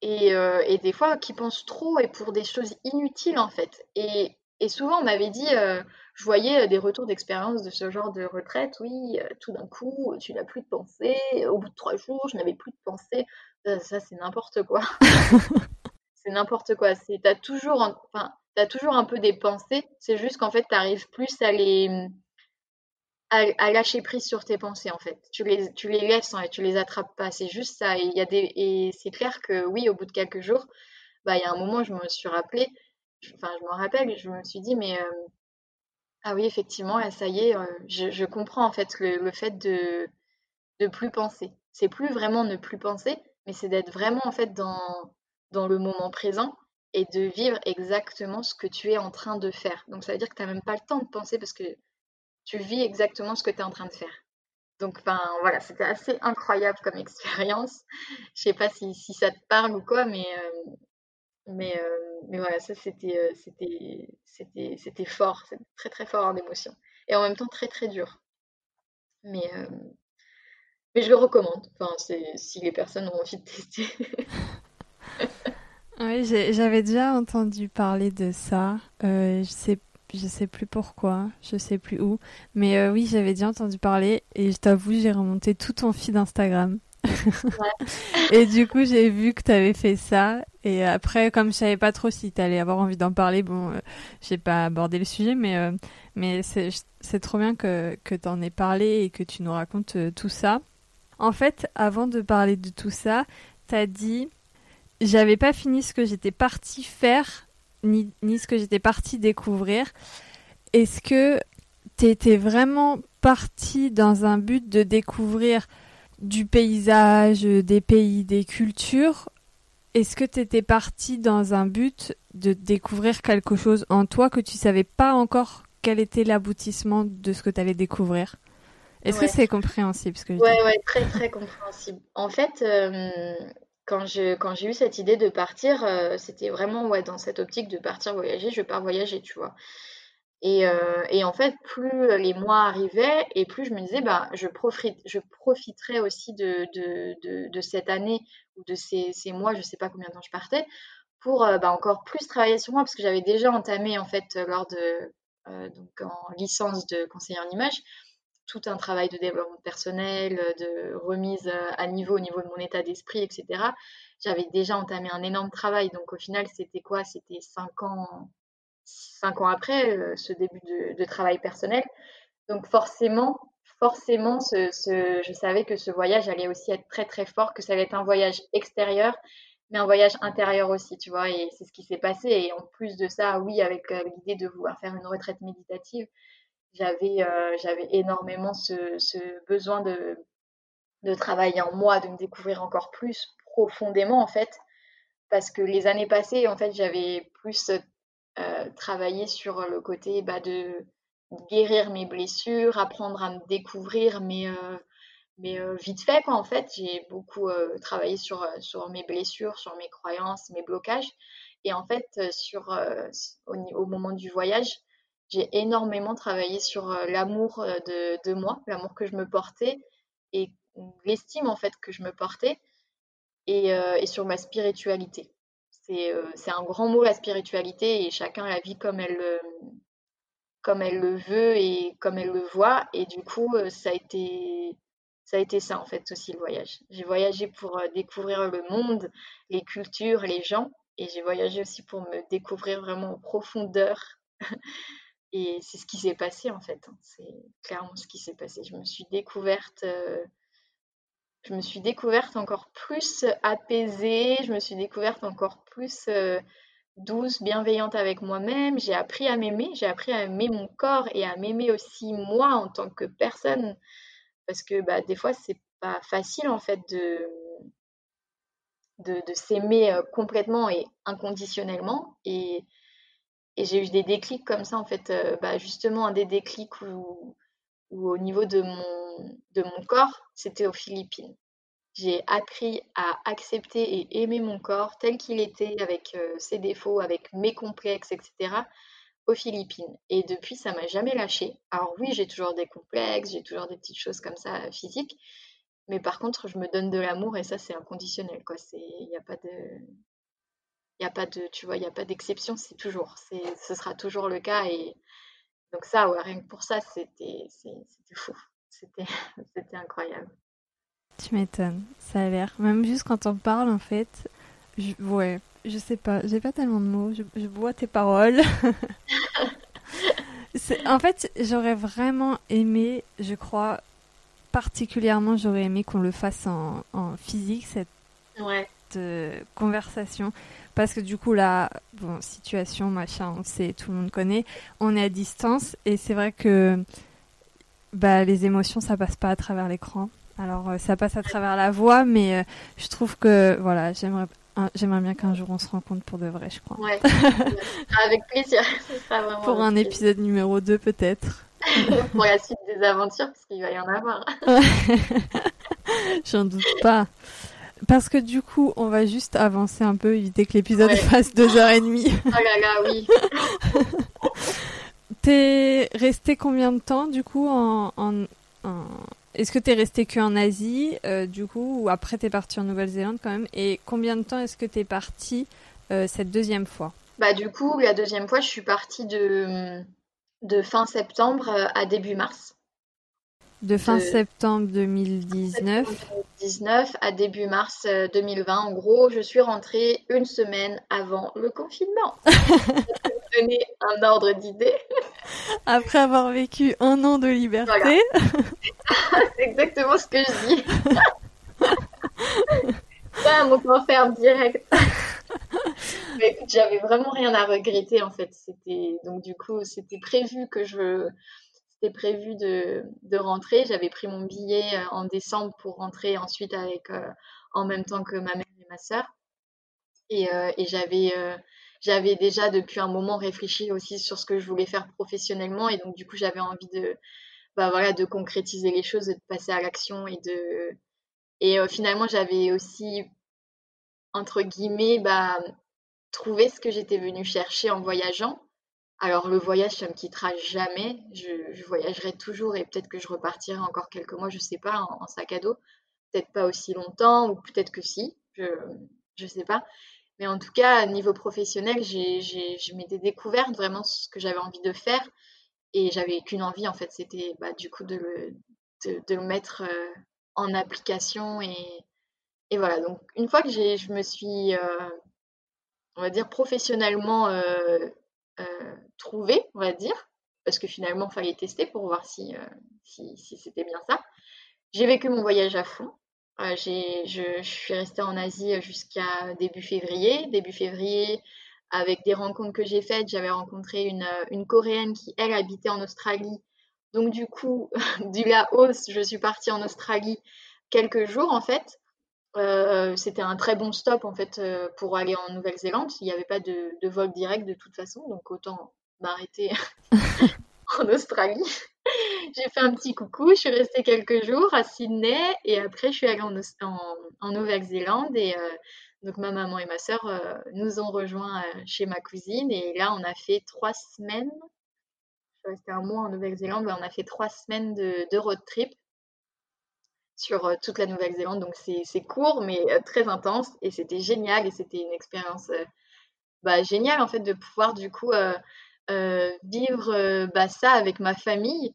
Et, euh, et, des fois qui pense trop et pour des choses inutiles en fait. Et, et souvent on m'avait dit, euh, je voyais euh, des retours d'expérience de ce genre de retraite. Oui, euh, tout d'un coup, tu n'as plus de pensée. Au bout de trois jours, je n'avais plus de pensée. Ça, c'est n'importe quoi. [LAUGHS] c'est n'importe quoi. C'est, t'as toujours, enfin, as toujours un peu des pensées. C'est juste qu'en fait, tu arrives plus à les, à, lâcher prise sur tes pensées, en fait. Tu les, tu les laisses, et tu les attrapes pas. C'est juste ça. Et, y a des, et c'est clair que oui, au bout de quelques jours, bah, il y a un moment, je me suis rappelé, enfin, je me rappelle, je me suis dit, mais euh, ah oui, effectivement, ça y est, euh, je, comprends en fait le, fait de ne plus penser. C'est plus vraiment ne plus penser, mais c'est d'être vraiment en fait dans, dans le moment présent et de vivre exactement ce que tu es en train de faire. Donc ça veut dire que tu n'as même pas le temps de penser parce que tu vis exactement ce que tu es en train de faire. Donc voilà, c'était assez incroyable comme [LAUGHS] expérience. Je sais pas si, ça te parle ou quoi, mais, euh, mais, euh, mais voilà, ça c'était euh, c'était c'était c'était fort, très très fort en émotion. Et en même temps très très dur. Mais, euh, mais je le recommande, enfin, si les personnes ont envie de tester. [LAUGHS] oui, j'avais déjà entendu parler de ça. je sais je sais plus pourquoi, je sais plus où, mais oui, j'avais déjà entendu parler et je t'avoue, j'ai remonté tout ton feed Instagram et du coup, j'ai vu que tu avais fait ça. Et après, comme je savais pas trop si tu allais avoir envie d'en parler, bon, euh, j'ai pas abordé le sujet, mais, euh, mais c'est trop bien que, que tu en aies parlé et que tu nous racontes euh, tout ça. En fait, avant de parler de tout ça, tu as dit j'avais pas fini ce que j'étais partie faire, ni, ni ce que j'étais partie découvrir. Est-ce que tu étais vraiment partie dans un but de découvrir du paysage, des pays, des cultures, est-ce que tu étais parti dans un but de découvrir quelque chose en toi que tu savais pas encore quel était l'aboutissement de ce que tu allais découvrir? Est-ce que c'est compréhensible ce que je Ouais, ouais, très très compréhensible. En fait, euh, quand j'ai quand eu cette idée de partir, euh, c'était vraiment ouais, dans cette optique de partir voyager, je pars voyager, tu vois. Et, euh, et, en fait, plus les mois arrivaient et plus je me disais, bah, je, profite, profiterai aussi de, cette année ou de ces, mois, je ne sais pas combien de temps je partais, pour euh, bah, encore plus travailler sur moi parce que j'avais déjà entamé en fait lors de euh, donc en licence de conseiller en image tout un travail de développement personnel, de remise à niveau au niveau de mon état d'esprit, etc. J'avais déjà entamé un énorme travail. Donc au final, c'était quoi? C'était cinq ans, cinq ans après euh, ce début de, travail personnel. Donc forcément, forcément, ce, je savais que ce voyage allait aussi être très très fort, que ça allait être un voyage extérieur, mais un voyage intérieur aussi, tu vois. Et c'est ce qui s'est passé. Et en plus de ça, oui, avec euh, l'idée de vouloir faire une retraite méditative, j'avais euh, j'avais énormément ce, ce besoin de, de travailler en moi, de me découvrir encore plus profondément en fait, parce que les années passées, en fait, j'avais plus euh, travaillé sur le côté bah, de guérir mes blessures, apprendre à me découvrir, mais euh, mais euh, vite fait en fait j'ai beaucoup travaillé sur sur mes blessures sur mes croyances mes blocages et en fait sur au, moment du voyage j'ai énormément travaillé sur l'amour euh, de, moi, l'amour que je me portais et l'estime en fait que je me portais et, euh, sur ma spiritualité. C'est un grand mot la spiritualité et chacun la vit comme elle, comme elle le veut et comme elle le voit. Et du coup, ça a été ça a été ça en fait aussi le voyage. J'ai voyagé pour découvrir le monde, les cultures, les gens, et j'ai voyagé aussi pour me découvrir vraiment en profondeur [LAUGHS] Et c'est ce qui s'est passé en fait. Hein. C'est clairement ce qui s'est passé. Je me suis découverte, euh, je me suis découverte encore plus apaisée. Je me suis découverte encore plus euh, douce, bienveillante avec moi-même. J'ai appris à m'aimer. J'ai appris à aimer mon corps et à m'aimer aussi moi en tant que personne. Parce que bah, des fois c'est pas facile en fait de de, s'aimer euh, complètement et inconditionnellement et et j'ai eu des déclics comme ça, en fait, euh, bah, justement, un des déclics où, au niveau de mon, de mon corps, c'était aux Philippines. J'ai appris à accepter et aimer mon corps tel qu'il était, avec euh, ses défauts, avec mes complexes, etc., aux Philippines. Et depuis, ça m'a jamais lâché. Alors oui, j'ai toujours des complexes, j'ai toujours des petites choses comme ça physiques, mais par contre, je me donne de l'amour et ça, c'est inconditionnel. Il n'y a pas de il n'y a pas de, tu vois, il y a pas d'exception, c'est toujours, ce sera toujours le cas. Donc ça, ouais, rien que pour ça, c'était, fou, c'était, [LAUGHS] c'était incroyable. Tu m'étonnes, ça a l'air. Même juste quand on parle, en fait, je, ouais, je sais pas, j'ai pas tellement de mots, je, je bois tes paroles. [LAUGHS] en fait, j'aurais vraiment aimé, je crois, particulièrement, j'aurais aimé qu'on le fasse en, en physique, cette ouais. Euh, conversation. Parce que du coup, là, bon, situation, machin, on sait, tout le monde connaît. On est à distance et c'est vrai que bah, les émotions, ça passe pas à travers l'écran. Alors, euh, ça passe à travers la voix, mais euh, je trouve que, voilà, j'aimerais J'aimerais bien qu'un jour on se rencontre pour de vrai, je crois. Ouais, avec plaisir. [LAUGHS] pour un épisode numéro 2 peut-être. [LAUGHS] pour la suite des aventures, parce qu'il va y en avoir. [LAUGHS] J'en doute pas. Parce que du coup, on va juste avancer un peu, éviter que l'épisode fasse deux heures et demie. Oh [LAUGHS] là là, oui. [LAUGHS] t'es resté combien de temps du coup en, en, Est-ce que t'es resté que en Asie euh, du coup ou après t'es parti en Nouvelle-Zélande quand même? Et combien de temps est-ce que t'es parti euh, cette deuxième fois? Bah du coup, la deuxième fois, je suis partie de de fin septembre à début mars. De fin septembre 2019. 2019 à début mars 2020. En gros, je suis rentrée une semaine avant le confinement. pour [LAUGHS] donner un ordre d'idée. Après avoir vécu un an de liberté. [LAUGHS] [LAUGHS] C'est exactement ce que je dis. Ça, mon enfer direct. Mais écoute, j'avais vraiment rien à regretter en fait. C'était donc du coup, c'était prévu que je c'était prévu de, rentrer. J'avais pris mon billet euh, en décembre pour rentrer ensuite avec euh, en même temps que ma mère et ma sœur. Et, euh, j'avais j'avais déjà depuis un moment réfléchi aussi sur ce que je voulais faire professionnellement et donc du coup j'avais envie de bah voilà de concrétiser les choses, de passer à l'action et de et finalement j'avais aussi entre guillemets bah trouvé ce que j'étais venue chercher en voyageant Alors le voyage, ça me quittera jamais. Je, voyagerai toujours et peut-être que je repartirai encore quelques mois, je sais pas, en, sac à dos. Peut-être pas aussi longtemps ou peut-être que si, je ne sais pas. Mais en tout cas, niveau professionnel, j'ai, je m'étais découverte vraiment ce que j'avais envie de faire et j'avais qu'une envie en fait, c'était bah, du coup de le, de, mettre euh, en application et, voilà. Donc une fois que j'ai, je me suis, euh, on va dire professionnellement euh, trouvé, on va dire, parce que finalement, il fallait tester pour voir si, euh, c'était bien ça. J'ai vécu mon voyage à fond. Euh, je, suis restée en Asie jusqu'à début février. Début février, avec des rencontres que j'ai faites, j'avais rencontré une, une, Coréenne qui, elle, habitait en Australie. Donc, du coup, [LAUGHS] du Laos, je suis partie en Australie quelques jours, en fait. Euh, c'était un très bon stop en fait euh, pour aller en Nouvelle-Zélande. Il n'y avait pas de, vol direct de toute façon, donc autant m'arrêter [LAUGHS] en Australie. [LAUGHS] J'ai fait un petit coucou, je suis restée quelques jours à Sydney et après je suis allée en, Nouvelle-Zélande et euh, donc ma maman et ma sœur nous ont rejoints chez ma cousine et là on a fait trois semaines. Je suis restée un mois en Nouvelle-Zélande, on a fait trois semaines de road trip sur euh, toute la Nouvelle-Zélande. Donc c'est court mais euh, très intense et c'était génial et c'était une expérience euh, bah, géniale en fait de pouvoir du coup vivre bah, ça avec ma famille.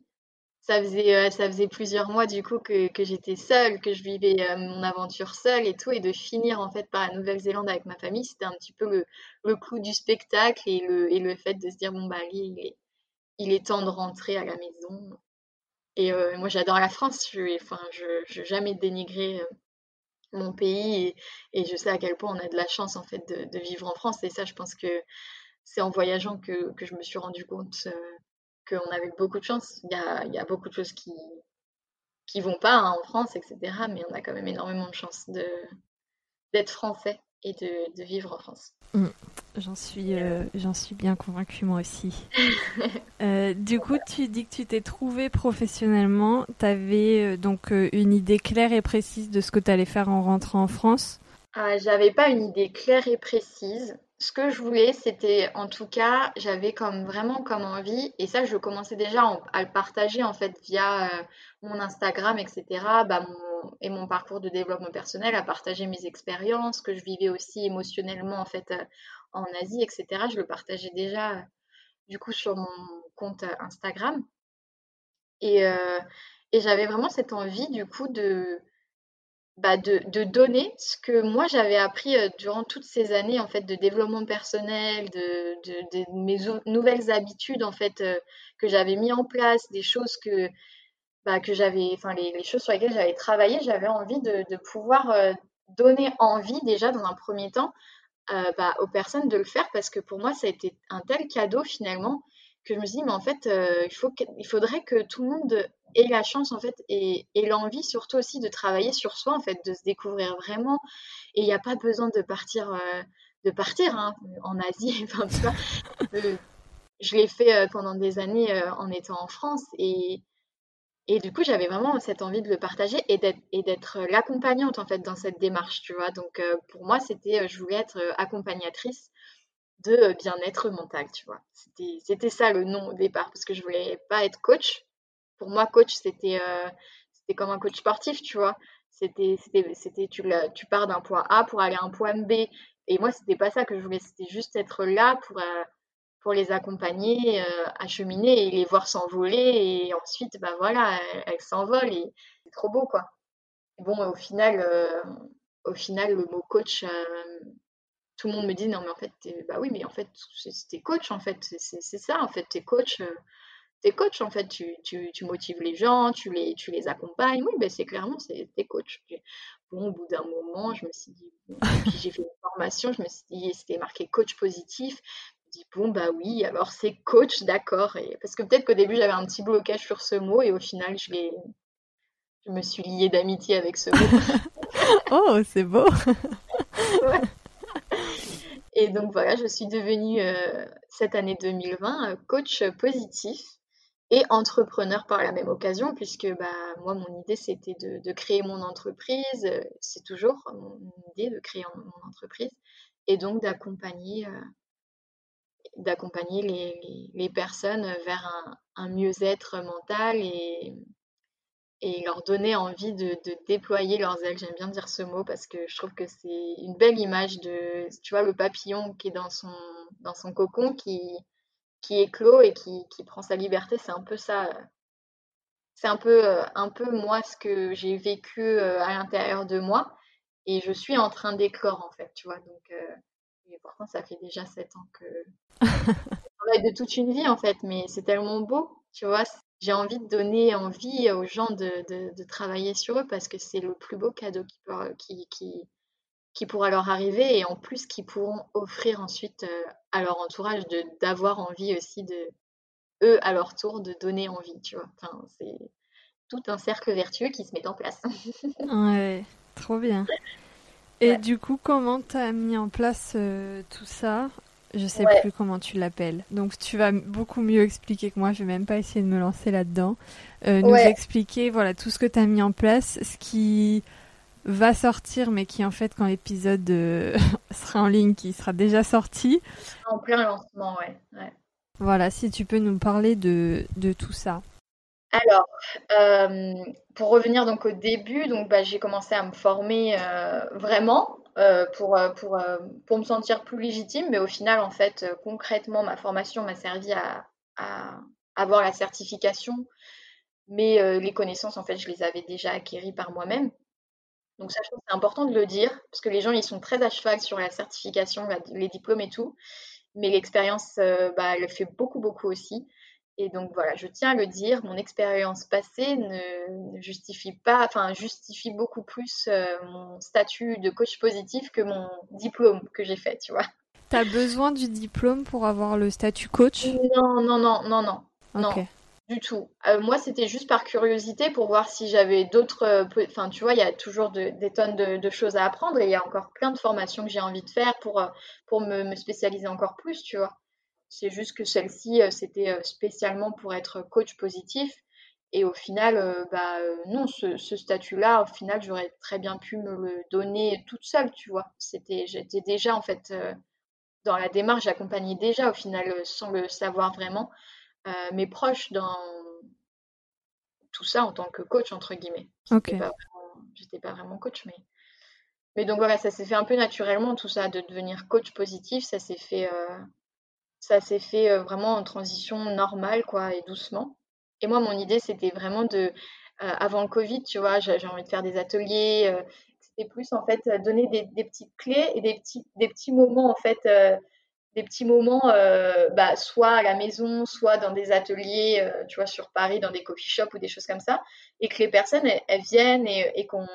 Ça faisait, plusieurs mois du coup que, j'étais seule, que je vivais mon aventure seule et tout, et de finir en fait par la Nouvelle-Zélande avec ma famille, c'était un petit peu le, le clou du spectacle et le, fait de se dire bon bah est, il est temps de rentrer à la maison. Et moi, j'adore la France. Je enfin, je n'ai jamais dénigré mon pays et, je sais à quel point on a de la chance en fait de, vivre en France. Et ça, je pense que c'est en voyageant que, je me suis rendu compte qu'on avait beaucoup de chance. Il y a, y a, beaucoup de choses qui qui vont pas hein, en France, etc. Mais on a quand même énormément de chance de d'être français et de, de, vivre en France. Mmh. J'en suis, euh, j'en suis bien convaincue moi aussi. [LAUGHS] Euh, du coup, tu dis que tu t'es trouvé professionnellement. Tu avais euh, donc une idée claire et précise de ce que tu allais faire en rentrant en France? J'avais pas une idée claire et précise. Ce que je voulais, c'était en tout cas, j'avais comme vraiment comme envie, et ça, je commençais déjà à le partager en fait via mon Instagram, etc. Bah, et mon parcours de développement personnel, à partager mes expériences, que je vivais aussi émotionnellement en fait en Asie, etc. Je le partageais déjà du coup sur mon compte Instagram. Euh, et j'avais vraiment cette envie du coup de, bah de, donner ce que moi j'avais appris durant toutes ces années en fait de développement personnel, de, mes nouvelles habitudes en fait que j'avais mis en place, des choses que bah, que j'avais, enfin les, choses sur lesquelles j'avais travaillé, j'avais envie de, pouvoir donner envie déjà dans un premier temps euh, bah, aux personnes de le faire parce que pour moi, ça a été un tel cadeau finalement que je me suis dit, mais en fait, euh, il, faut il faudrait que tout le monde ait la chance en fait et, l'envie surtout aussi de travailler sur soi en fait, de se découvrir vraiment. Et il n'y a pas besoin de partir, euh, de partir hein, en Asie. [LAUGHS] enfin, tu vois, je l'ai fait pendant des années en étant en France et, et du coup, j'avais vraiment cette envie de le partager et d'être l'accompagnante en fait dans cette démarche, tu vois. Donc euh, pour moi, c'était, euh, je voulais être euh, accompagnatrice de bien-être mental, tu vois. C'était ça le nom au départ parce que je voulais pas être coach. Pour moi, coach, c'était c'était comme un coach sportif, tu vois. C'était tu, tu pars d'un point A pour aller à un point B. Et moi, c'était pas ça que je voulais. C'était juste être là pour pour les accompagner euh, à cheminer et les voir s'envoler et ensuite bah voilà elles, s'envolent et c'est trop beau quoi bon au final euh, au final le mot coach euh, tout le monde me dit non mais en fait bah oui mais en fait c'était coach en fait c'est ça en fait t'es coach t'es coach en fait tu, tu, tu, motives les gens tu les tu les accompagnes oui ben c'est clairement c'est t'es coach bon au bout d'un moment je me suis dit [LAUGHS] j'ai fait une formation je me suis dit c'était marqué coach positif bon bah oui, alors c'est coach, d'accord. Et... Parce que peut-être qu'au début j'avais un petit blocage sur ce mot et au final je l'ai, je me suis liée d'amitié avec ce mot. [LAUGHS] oh, c'est beau. [LAUGHS] Et donc voilà, je suis devenue euh, cette année 2020 euh, coach positif et entrepreneur par la même occasion, puisque bah, moi, mon idée, c'était de, créer mon entreprise. C'est toujours mon idée de créer mon entreprise et donc d'accompagner d'accompagner les, les, personnes vers un, un mieux-être mental et, et leur donner envie de, de, déployer leurs ailes. J'aime bien dire ce mot parce que je trouve que c'est une belle image de, tu vois, le papillon qui est dans son, dans son cocon, qui, qui éclot et qui, qui prend sa liberté. C'est un peu ça. C'est un peu, un peu moi ce que j'ai vécu euh, à l'intérieur de moi. Et je suis en train d'éclore, en fait, tu vois. Donc, euh, et pourtant, ça fait déjà sept ans que. [LAUGHS] travaille de toute une vie, en fait, mais c'est tellement beau, tu vois j'ai envie de donner envie aux gens de, travailler sur eux parce que c'est le plus beau cadeau qui, qui, qui, pourra leur arriver et en plus qui pourront offrir ensuite euh, à leur entourage d'avoir envie aussi de eux à leur tour de donner envie, tu vois. Enfin, c'est tout un cercle vertueux qui se met en place. ouais, [LAUGHS] trop bien. Et du coup, comment tu as mis en place euh, tout ça? Je sais plus comment tu l'appelles. Donc tu vas beaucoup mieux expliquer que moi. Je vais même pas essayer de me lancer là-dedans. Euh, nous expliquer voilà tout ce que tu as mis en place, ce qui va sortir, mais qui en fait quand l'épisode euh, [LAUGHS] sera en ligne, qui sera déjà sorti. En plein lancement, ouais. Voilà, si tu peux nous parler de, de tout ça. Alors, euh, pour revenir donc au début, donc bah, j'ai commencé à me former vraiment euh, pour, euh, pour, euh, pour me sentir plus légitime. Mais au final, en fait, concrètement, ma formation m'a servi à, avoir la certification. Mais les connaissances, en fait, je les avais déjà acquéries par moi-même. Donc ça, je trouve c'est important de le dire, parce que les gens, ils sont très à cheval sur la certification, les diplômes et tout. Mais l'expérience, bah, elle fait beaucoup, beaucoup aussi. Et donc voilà, je tiens à le dire, mon expérience passée ne, justifie pas, enfin justifie beaucoup plus euh, mon statut de coach positif que mon diplôme que j'ai fait, tu vois. T'as besoin du diplôme pour avoir le statut coach? Non, non, non, non, non, non, du tout. Euh, moi, c'était juste par curiosité pour voir si j'avais d'autres. Euh, enfin, tu vois, il y a toujours des tonnes de, choses à apprendre et il y a encore plein de formations que j'ai envie de faire pour pour me, me spécialiser encore plus, tu vois. C'est juste que celle-ci, euh, c'était euh, spécialement pour être coach positif. Et au final, euh, bah, non, ce, statut-là, au final, j'aurais très bien pu me le donner toute seule, tu vois. C'était, j'étais déjà, en fait, dans la démarche, j'accompagnais déjà, au final, sans le savoir vraiment, mes proches dans tout ça en tant que coach, entre guillemets. Ok. J'étais pas, vraiment coach, mais... Mais donc voilà, ça s'est fait un peu naturellement, tout ça, de devenir coach positif, ça s'est fait ça s'est fait vraiment en transition normale, quoi, et doucement. Et moi, mon idée, c'était vraiment de, avant le Covid, tu vois, j'ai envie de faire des ateliers. C'était plus, en fait, donner des, petites clés et des petits, des petits moments, en fait, des petits moments, bah, soit à la maison, soit dans des ateliers, tu vois, sur Paris, dans des coffee shops ou des choses comme ça, et que les personnes, elles, viennent et, qu'on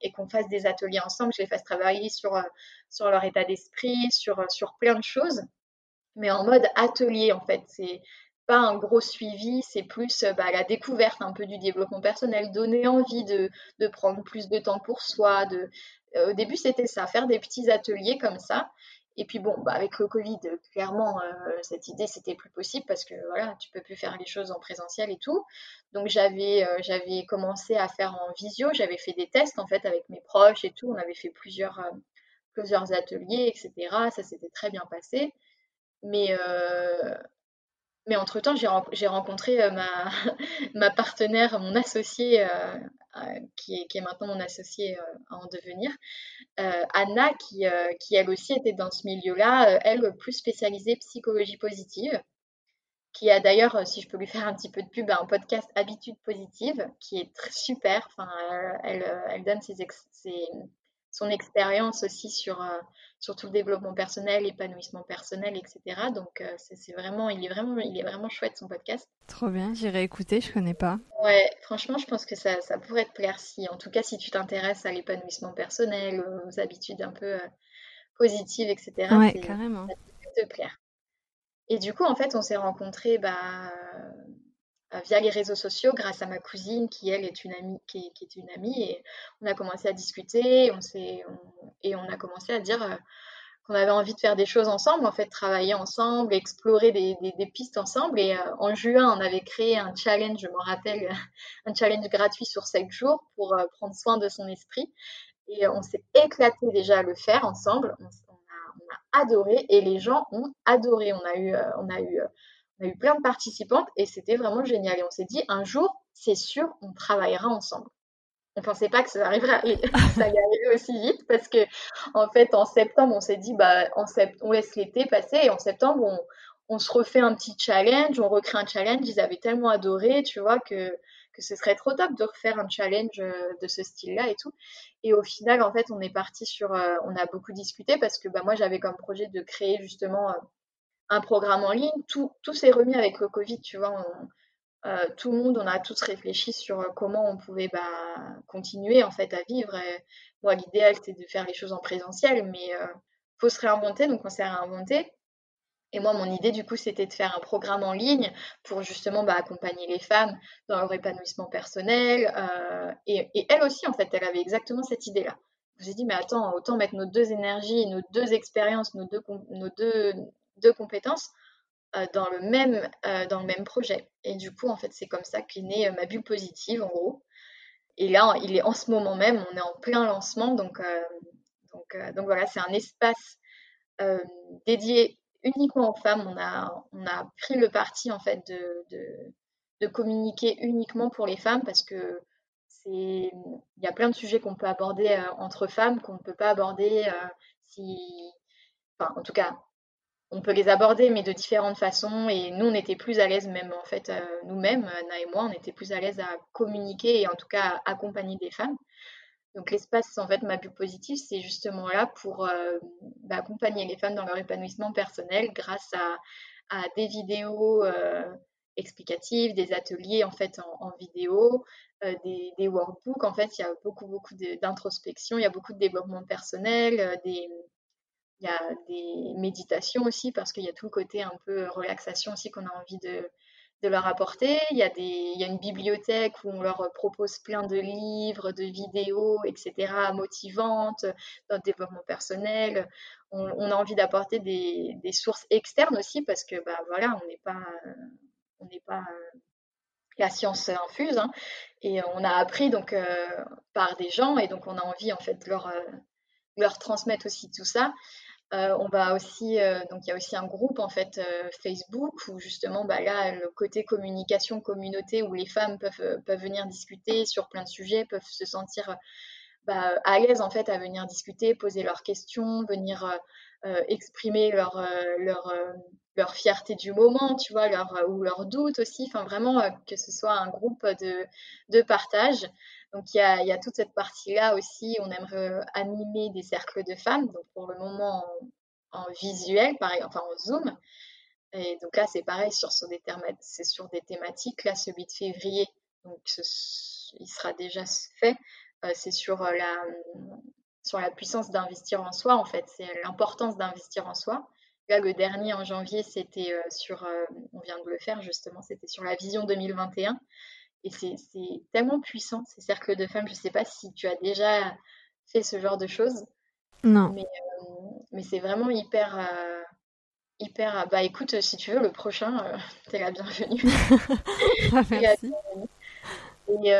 et qu'on fasse des ateliers ensemble, je les fasse travailler sur, sur leur état d'esprit, sur, sur plein de choses mais en mode atelier en fait. C'est pas un gros suivi, c'est plus euh, bah, la découverte un peu du développement personnel, donner envie de, de prendre plus de temps pour soi. De... Euh, au début, c'était ça, faire des petits ateliers comme ça. Et puis bon, bah, avec le Covid, clairement, euh, cette idée, c'était plus possible parce que voilà, tu peux plus faire les choses en présentiel et tout. Donc j'avais commencé à faire en visio, j'avais fait des tests en fait avec mes proches et tout. On avait fait plusieurs, plusieurs ateliers, etc. Ça s'était très bien passé. Mais, euh, mais entre-temps, j'ai rencontré euh, ma, [LAUGHS] ma partenaire, mon associé, euh, qui, est, qui, est, maintenant mon associé à en devenir, Anna, qui, qui elle aussi était dans ce milieu-là, elle plus spécialisée psychologie positive qui a d'ailleurs, si je peux lui faire un petit peu de pub, un podcast Habitude positive, qui est très super. Enfin, elle, elle donne ses, son expérience aussi sur, euh, sur tout le développement personnel, l'épanouissement personnel, etc. Donc euh, c'est vraiment, il est vraiment, il est vraiment chouette son podcast. Trop bien, j'irai écouter, je connais pas. Ouais, franchement, je pense que ça, ça pourrait te plaire si, en tout cas, si tu t'intéresses à l'épanouissement personnel, aux habitudes un peu euh, positives, etc. Ouais, carrément. Ça peut te plaire. Et du coup, en fait, on s'est rencontrés bah, via les réseaux sociaux grâce à ma cousine qui elle est une amie qui est, une amie et on a commencé à discuter on et on a commencé à dire euh, qu'on avait envie de faire des choses ensemble en fait travailler ensemble explorer des, pistes ensemble et euh, en juin on avait créé un challenge je me rappelle [LAUGHS] un challenge gratuit sur 7 jours pour prendre soin de son esprit et on s'est éclaté déjà à le faire ensemble on, a adoré et les gens ont adoré. On a eu, on a eu, on a eu plein de participantes et c'était vraiment génial. Et on s'est dit, un jour, c'est sûr, on travaillera ensemble. On ne pensait pas que ça arriverait, [LAUGHS] ça aussi vite parce que, en fait, en septembre, on s'est dit, bah, en on laisse l'été passer et en septembre, on, se refait un petit challenge, on recrée un challenge. Ils avaient tellement adoré, tu vois, que, que ce serait trop top de refaire un challenge euh, de ce style-là et tout. Et au final, en fait, on est parti sur, euh, on a beaucoup discuté parce que bah, moi, j'avais comme projet de créer justement euh, un programme en ligne. Tout, tout s'est remis avec le Covid, tu vois. tout le monde, on a tous réfléchi sur comment on pouvait bah, continuer en fait à vivre. moi, l'idéal, c'était de faire les choses en présentiel, mais il faut se réinventer, donc on s'est réinventé. Et moi, mon idée, du coup, c'était de faire un programme en ligne pour justement bah, accompagner les femmes dans leur épanouissement personnel. Euh, et, elle aussi, en fait, elle avait exactement cette idée-là. Je me suis dit, mais attends, autant mettre nos deux énergies, nos deux expériences, nos deux, deux compétences euh, dans, le même, euh, dans le même projet. Et du coup, en fait, c'est comme ça qu'est née ma bulle positive, en gros. Et là, il est en ce moment même, on est en plein lancement. Donc, donc, donc voilà, c'est un espace dédié uniquement aux femmes. On a, pris le parti en fait de, communiquer uniquement pour les femmes parce que il y a plein de sujets qu'on peut aborder euh, entre femmes qu'on ne peut pas aborder euh, si enfin en tout cas on peut les aborder mais de différentes façons et nous on était plus à l'aise même en fait euh, nous-mêmes Anna et moi on était plus à l'aise à communiquer et en tout cas à accompagner des femmes donc l'espace, en fait, ma bulle positive, c'est justement là pour euh, bah, accompagner les femmes dans leur épanouissement personnel grâce à, des vidéos euh, explicatives, des ateliers en fait en, vidéo, euh, des, workbooks. En fait, il y a beaucoup, beaucoup d'introspection, il y a beaucoup de développement personnel, des, il y a des méditations aussi parce qu'il y a tout le côté un peu relaxation aussi qu'on a envie de, leur apporter. Il y, a des, il y a une bibliothèque où on leur propose plein de livres, de vidéos, etc., motivantes, dans le développement personnel. On, a envie d'apporter des, sources externes aussi parce que, bah, voilà, on n'est pas, on n'est pas la science infuse. Hein. et on a appris donc euh, par des gens et donc on a envie en fait de leur, euh, leur transmettre aussi tout ça. Euh, on va aussi, euh, donc il y a aussi un groupe en fait euh, Facebook où justement bah, là le côté communication communauté où les femmes peuvent, peuvent venir discuter sur plein de sujets, peuvent se sentir bah, à l'aise en fait à venir discuter, poser leurs questions, venir exprimer leur, leur, leur fierté du moment, tu vois, leur, ou leurs doutes aussi, enfin vraiment que ce soit un groupe de, de partage. Donc il y a, toute cette partie-là aussi. On aimerait animer des cercles de femmes, donc pour le moment en, visuel, pareil, enfin en Zoom. Et donc là, c'est pareil sur, sur des c'est sur des thématiques. Là, celui de février, donc il sera déjà fait. Euh, c'est sur la sur la puissance d'investir en soi. En fait, c'est l'importance d'investir en soi. Là, le dernier en janvier, c'était euh, sur, euh, on vient de le faire justement, c'était sur la vision 2021. Et c'est tellement puissant, ces cercles de femmes. Je ne sais pas si tu as déjà fait ce genre de choses. Non. Mais, euh, c'est vraiment hyper. Euh, hyper. Euh, bah écoute, si tu veux, le prochain, t'es la bienvenue. [LAUGHS] [LAUGHS] Ah, merci. Et,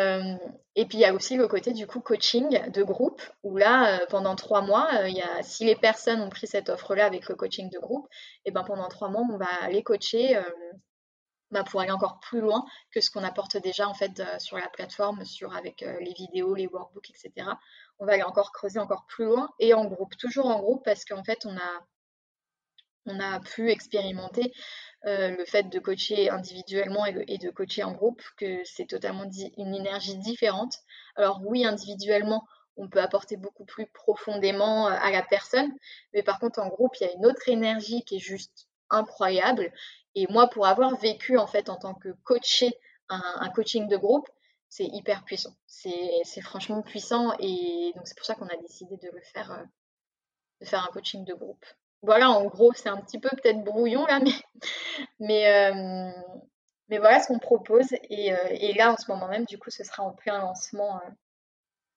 et, puis il y a aussi le côté du coup coaching de groupe où là pendant trois mois, il y a, si les personnes ont pris cette offre-là avec le coaching de groupe, et ben pendant trois mois on va les coacher bah, pour aller encore plus loin que ce qu'on apporte déjà en fait sur la plateforme, sur avec euh, les vidéos, les workbooks, etc. On va aller encore creuser encore plus loin et en groupe, toujours en groupe parce qu'en fait on a on a pu expérimenter euh, le fait de coacher individuellement et de, coacher en groupe, que c'est totalement une énergie différente. Alors oui, individuellement, on peut apporter beaucoup plus profondément euh, à la personne, mais par contre en groupe, il y a une autre énergie qui est juste incroyable et moi, pour avoir vécu en fait en tant que coaché un, coaching de groupe, c'est hyper puissant. C'est franchement puissant et donc c'est pour ça qu'on a décidé de le faire, euh, de faire un coaching de groupe. Voilà, en gros, c'est un petit peu peut-être brouillon là, [LAUGHS] mais, mais, euh, mais voilà ce qu'on propose. Et, euh, et, là, en ce moment même, du coup, ce sera en plein lancement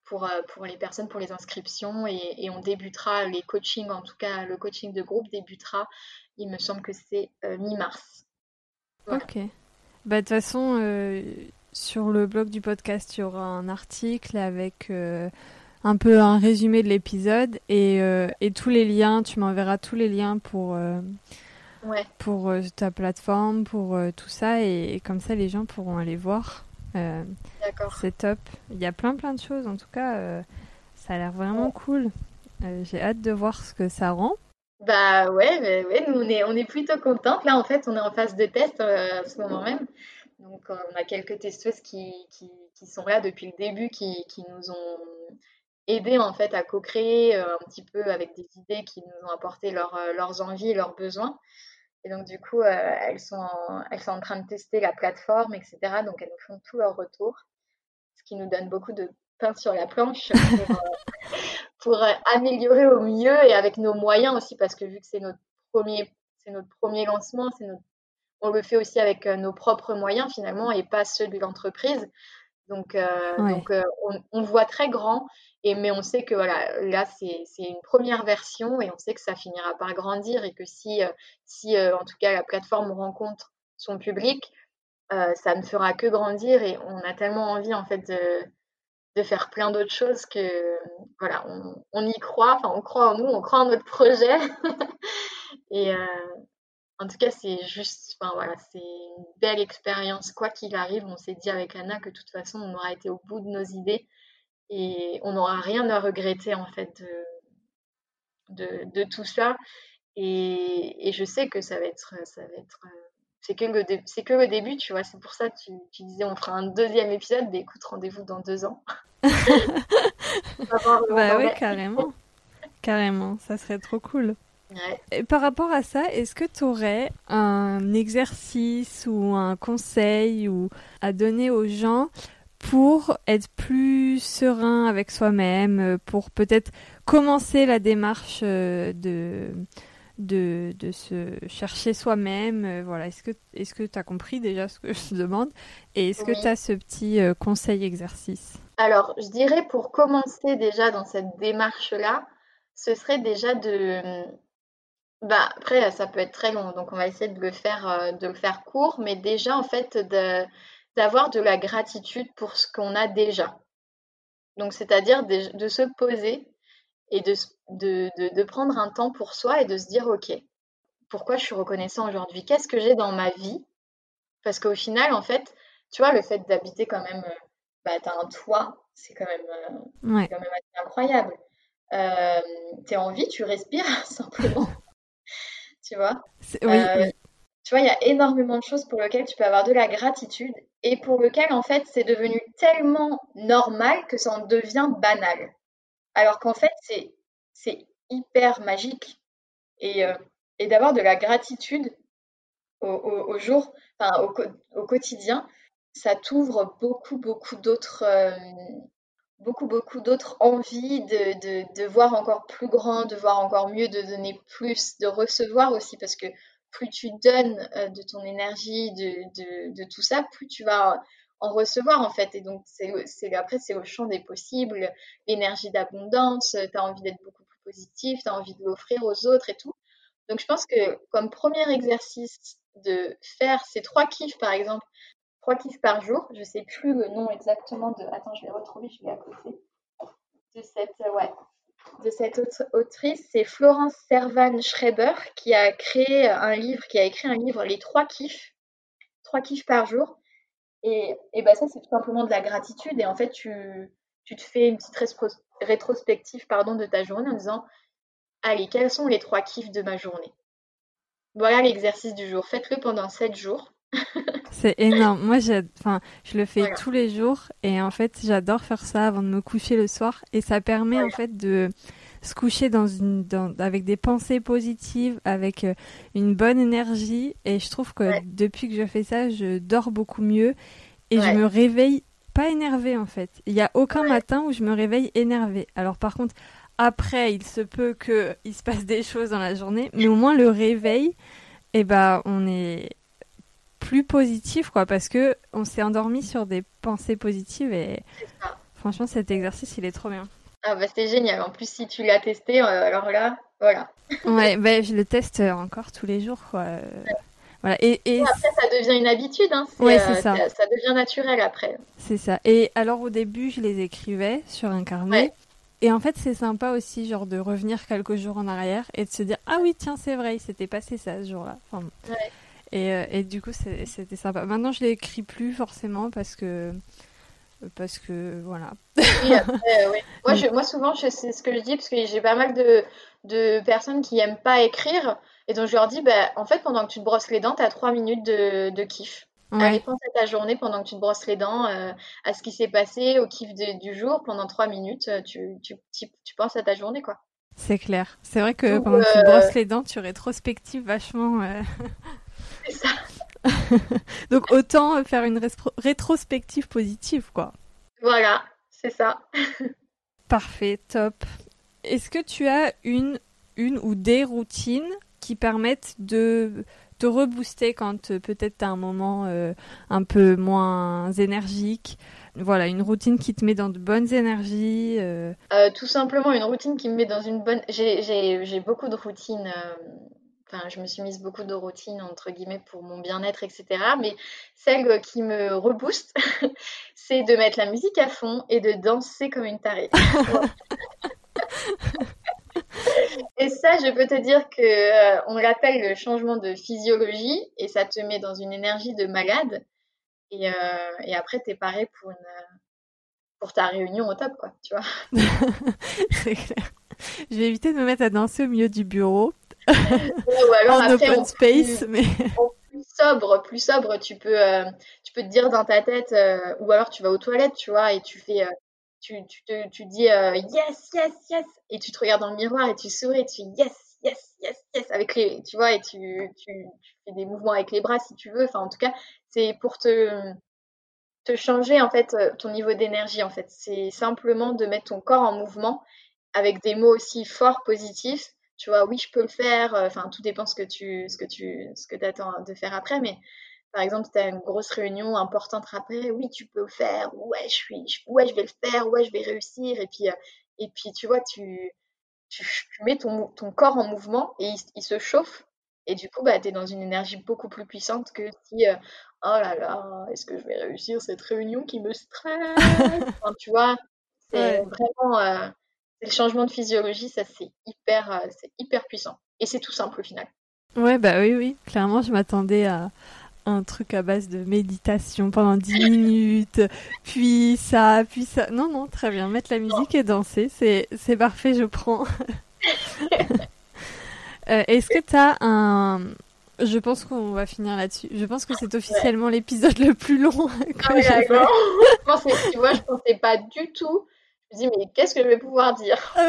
pour, pour les personnes, pour les inscriptions. Et, on débutera les coachings, en tout cas le coaching de groupe débutera il me semble que c'est euh, mi-mars. Ok. Bah, de toute façon, euh, sur le blog du podcast, il y aura un article avec euh, un peu un résumé de l'épisode et, et tous les liens, tu m'enverras tous les liens pour, pour ta plateforme, pour tout ça et, comme ça les gens pourront aller voir. D'accord. C'est top. Il y a plein plein de choses en tout cas. ça a l'air vraiment cool. J'ai hâte de voir ce que ça rend. Bah ouais, ouais, nous on est, on est plutôt contentes. Là en fait, on est en phase de test à ce moment même. Donc, on a quelques testeuses qui, qui, qui, sont là depuis le début, qui, qui nous ont aidé en fait à co-créer euh, un petit peu avec des idées qui nous ont apporté leur, euh, leurs envies, leurs besoins. Et donc, du coup, euh, elles, sont en, elles sont en train de tester la plateforme, etc. Donc, elles nous font tout leur retour, ce qui nous donne beaucoup de pain sur la planche pour, [LAUGHS] pour améliorer au mieux et avec nos moyens aussi, parce que vu que c'est notre premier, c'est notre premier lancement, c'est notre on le fait aussi avec nos propres moyens finalement et pas ceux de l'entreprise. Donc, euh, donc euh, on, voit très grand, et, mais on sait que voilà, là, c'est une première version et on sait que ça finira par grandir et que si, si en tout cas, la plateforme rencontre son public, ça ne fera que grandir et on a tellement envie en fait de, de faire plein d'autres choses que voilà, on, on, y croit, enfin on croit en nous, on croit en notre projet. [LAUGHS] Et, en tout cas, c'est juste, enfin voilà, c'est une belle expérience. Quoi qu'il arrive, on s'est dit avec Anna que de toute façon, on aura été au bout de nos idées et on n'aura rien à regretter en fait de, de, tout ça. Et, et, je sais que ça va être, ça va être, c'est que le, c'est que le début, tu vois. C'est pour ça que tu, tu, disais on fera un deuxième épisode. Mais écoute, rendez-vous dans deux ans. [LAUGHS] bah oui, carrément, carrément, ça serait trop cool. Et par rapport à ça, est-ce que tu aurais un exercice ou un conseil ou à donner aux gens pour être plus serein avec soi-même, pour peut-être commencer la démarche euh, de, de, de se chercher soi-même euh, Voilà, est-ce que est-ce que tu as compris déjà ce que [LAUGHS] je te demande? Et est-ce que tu as ce petit euh, conseil exercice? Alors, je dirais pour commencer déjà dans cette démarche-là, ce serait déjà de bah, après, ça peut être très long, donc on va essayer de le faire, euh, de le faire court, mais déjà, en fait, d'avoir de la gratitude pour ce qu'on a déjà. Donc, c'est-à-dire de, de se poser et de, de, de, de, prendre un temps pour soi et de se dire, OK, pourquoi je suis reconnaissant aujourd'hui? Qu'est-ce que j'ai dans ma vie? Parce qu'au final, en fait, tu vois, le fait d'habiter quand même, euh, bah, t'as un toit, c'est quand même, euh, quand même incroyable. Euh, t'es en vie, tu respires [LAUGHS] simplement tu vois. Euh, tu vois, il y a énormément de choses pour lesquelles tu peux avoir de la gratitude et pour lesquelles, en fait, c'est devenu tellement normal que ça en devient banal. Alors qu'en fait, c'est, hyper magique. Et, euh, et d'avoir de la gratitude au, au, jour, enfin, au, au, quotidien, ça t'ouvre beaucoup, beaucoup d'autres, euh, beaucoup, beaucoup d'autres envies de, de, voir encore plus grand, de voir encore mieux, de donner plus, de recevoir aussi, parce que plus tu donnes euh, de ton énergie, de, de, tout ça, plus tu vas en recevoir en fait. Et donc, c'est, après, c'est au champ des possibles, l'énergie d'abondance, tu as envie d'être beaucoup plus positif, tu as envie de l'offrir aux autres et tout. Donc, je pense que comme premier exercice de faire ces trois kiffs, par exemple, trois kiffs par jour. Je sais plus le nom exactement de. Attends, je vais retrouver, je vais à côté. De cette, euh, ouais, de cette autrice, c'est Florence Servan Schreiber qui a créé un livre, qui a écrit un livre, Les trois kiffs, trois kiffs par jour. Et, et ben ça, c'est tout simplement de la gratitude. Et en fait, tu, tu te fais une petite rétrospective pardon, de ta journée en disant Allez, quels sont les trois kiffs de ma journée? Voilà l'exercice du jour. Faites-le pendant sept jours. [LAUGHS] C'est énorme. Moi, enfin, je le fais tous les jours et en fait, j'adore faire ça avant de me coucher le soir et ça permet en fait de se coucher dans une, avec des pensées positives, avec euh, une bonne énergie et je trouve que depuis que je fais ça, je dors beaucoup mieux et je me réveille pas énervée en fait. Il y a aucun matin où je me réveille énervée. Alors par contre, après, il se peut que il se passe des [LAUGHS] choses dans la journée, mais au moins le réveil, eh ben, on est plus positif, quoi, parce que on s'est endormi sur des pensées positives et franchement, cet exercice, il est trop bien. Ah bah c'est génial. En plus, si tu l'as testé, euh, alors là, voilà. [LAUGHS] ouais, bah, je le teste encore tous les jours, quoi. Voilà. Et, et... après, ça devient une habitude. Hein. Ouais, c'est euh, ça. ça. devient naturel après. C'est ça. Et alors, au début, je les écrivais sur un carnet. Et en fait, c'est sympa aussi, genre, de revenir quelques jours en arrière et de se dire Ah oui, tiens, c'est vrai, il s'était passé ça ce jour-là. Enfin, et, euh, et, du coup, c'était sympa. Maintenant, je l'écris plus forcément parce que. Parce que voilà. Oui, après, [LAUGHS] oui. moi, je, moi, souvent, c'est ce que je dis parce que j'ai pas mal de, de personnes qui aiment pas écrire. Et donc, je leur dis bah, En fait, pendant que tu te brosses les dents, tu as trois minutes de, de kiff. Ouais. Allez, pense à ta journée pendant que tu te brosses les dents, euh, à ce qui s'est passé, au kiff de, du jour. Pendant trois minutes, euh, tu, tu, tu, tu, penses à ta journée, quoi. C'est clair. C'est vrai que pendant que tu te brosses les dents, tu rétrospectives vachement. Euh... [LAUGHS] C'est ça. [LAUGHS] Donc autant faire une rétrospective positive, quoi. Voilà, c'est ça. [LAUGHS] Parfait, top. Est-ce que tu as une, une ou des routines qui permettent de te rebooster quand euh, peut-être tu as un moment euh, un peu moins énergique? Voilà, une routine qui te met dans de bonnes énergies euh... Euh, Tout simplement, une routine qui me met dans une bonne... J'ai beaucoup de routines Enfin, je me suis mise beaucoup de routines, entre guillemets, pour mon bien-être, etc. Mais celle qui me rebooste, [LAUGHS] c'est de mettre la musique à fond et de danser comme une tarée. [LAUGHS] et ça, je peux te dire que euh, on l'appelle le changement de physiologie et ça te met dans une énergie de malade. Et, euh, et après, t'es paré pour, une, pour ta réunion au top, quoi, tu vois. [LAUGHS] c'est clair. Je vais éviter de me mettre à danser au milieu du bureau ou alors en après, open space, plus, mais en plus sobre, plus sobre, tu peux, euh, tu peux te dire dans ta tête, euh, ou alors tu vas aux toilettes, tu vois, et tu fais, euh, tu, tu te, tu dis yes, yes, yes, et tu te regardes dans le miroir et tu souris et tu fais yes, yes, yes, yes, avec les, tu vois, et tu, tu, tu fais des mouvements avec les bras si tu veux. Enfin, en tout cas, c'est pour te, te changer en fait ton niveau d'énergie. En fait, c'est simplement de mettre ton corps en mouvement avec des mots aussi forts, positifs. Tu vois, oui, je peux le faire. euh, Enfin, tout dépend ce que tu, ce que tu, ce que attends de faire après. Mais par exemple, tu as une grosse réunion importante après. Oui, tu peux le faire. Ouais, je suis, ouais, je vais le faire. Ouais, je vais réussir. Et puis, euh, et puis, tu vois, tu, tu, tu mets ton, ton corps en mouvement et il, il se chauffe. Et du coup, bah, tu es dans une énergie beaucoup plus puissante que si, euh, oh là là, est-ce que je vais réussir cette réunion qui me stresse Enfin, Tu vois, c'est Ouais. vraiment euh, le changement de physiologie, ça c'est hyper, euh, c'est hyper puissant. Et c'est tout simple au final. ouais, bah oui, oui. Clairement, je m'attendais à un truc à base de méditation pendant 10 minutes, puis ça, puis ça. Non, non, très bien. Mettre la musique et danser, c'est, c'est parfait, je prends. [LAUGHS] Euh, est-ce que tu as un. Je pense qu'on va finir là-dessus. Je pense que c'est officiellement l'épisode le plus long [LAUGHS] que Ah j'ai fait. d'accord. [LAUGHS] Je pensais- tu vois, je pensais pas du tout. Je me dis, mais qu'est-ce que je vais pouvoir dire? [LAUGHS]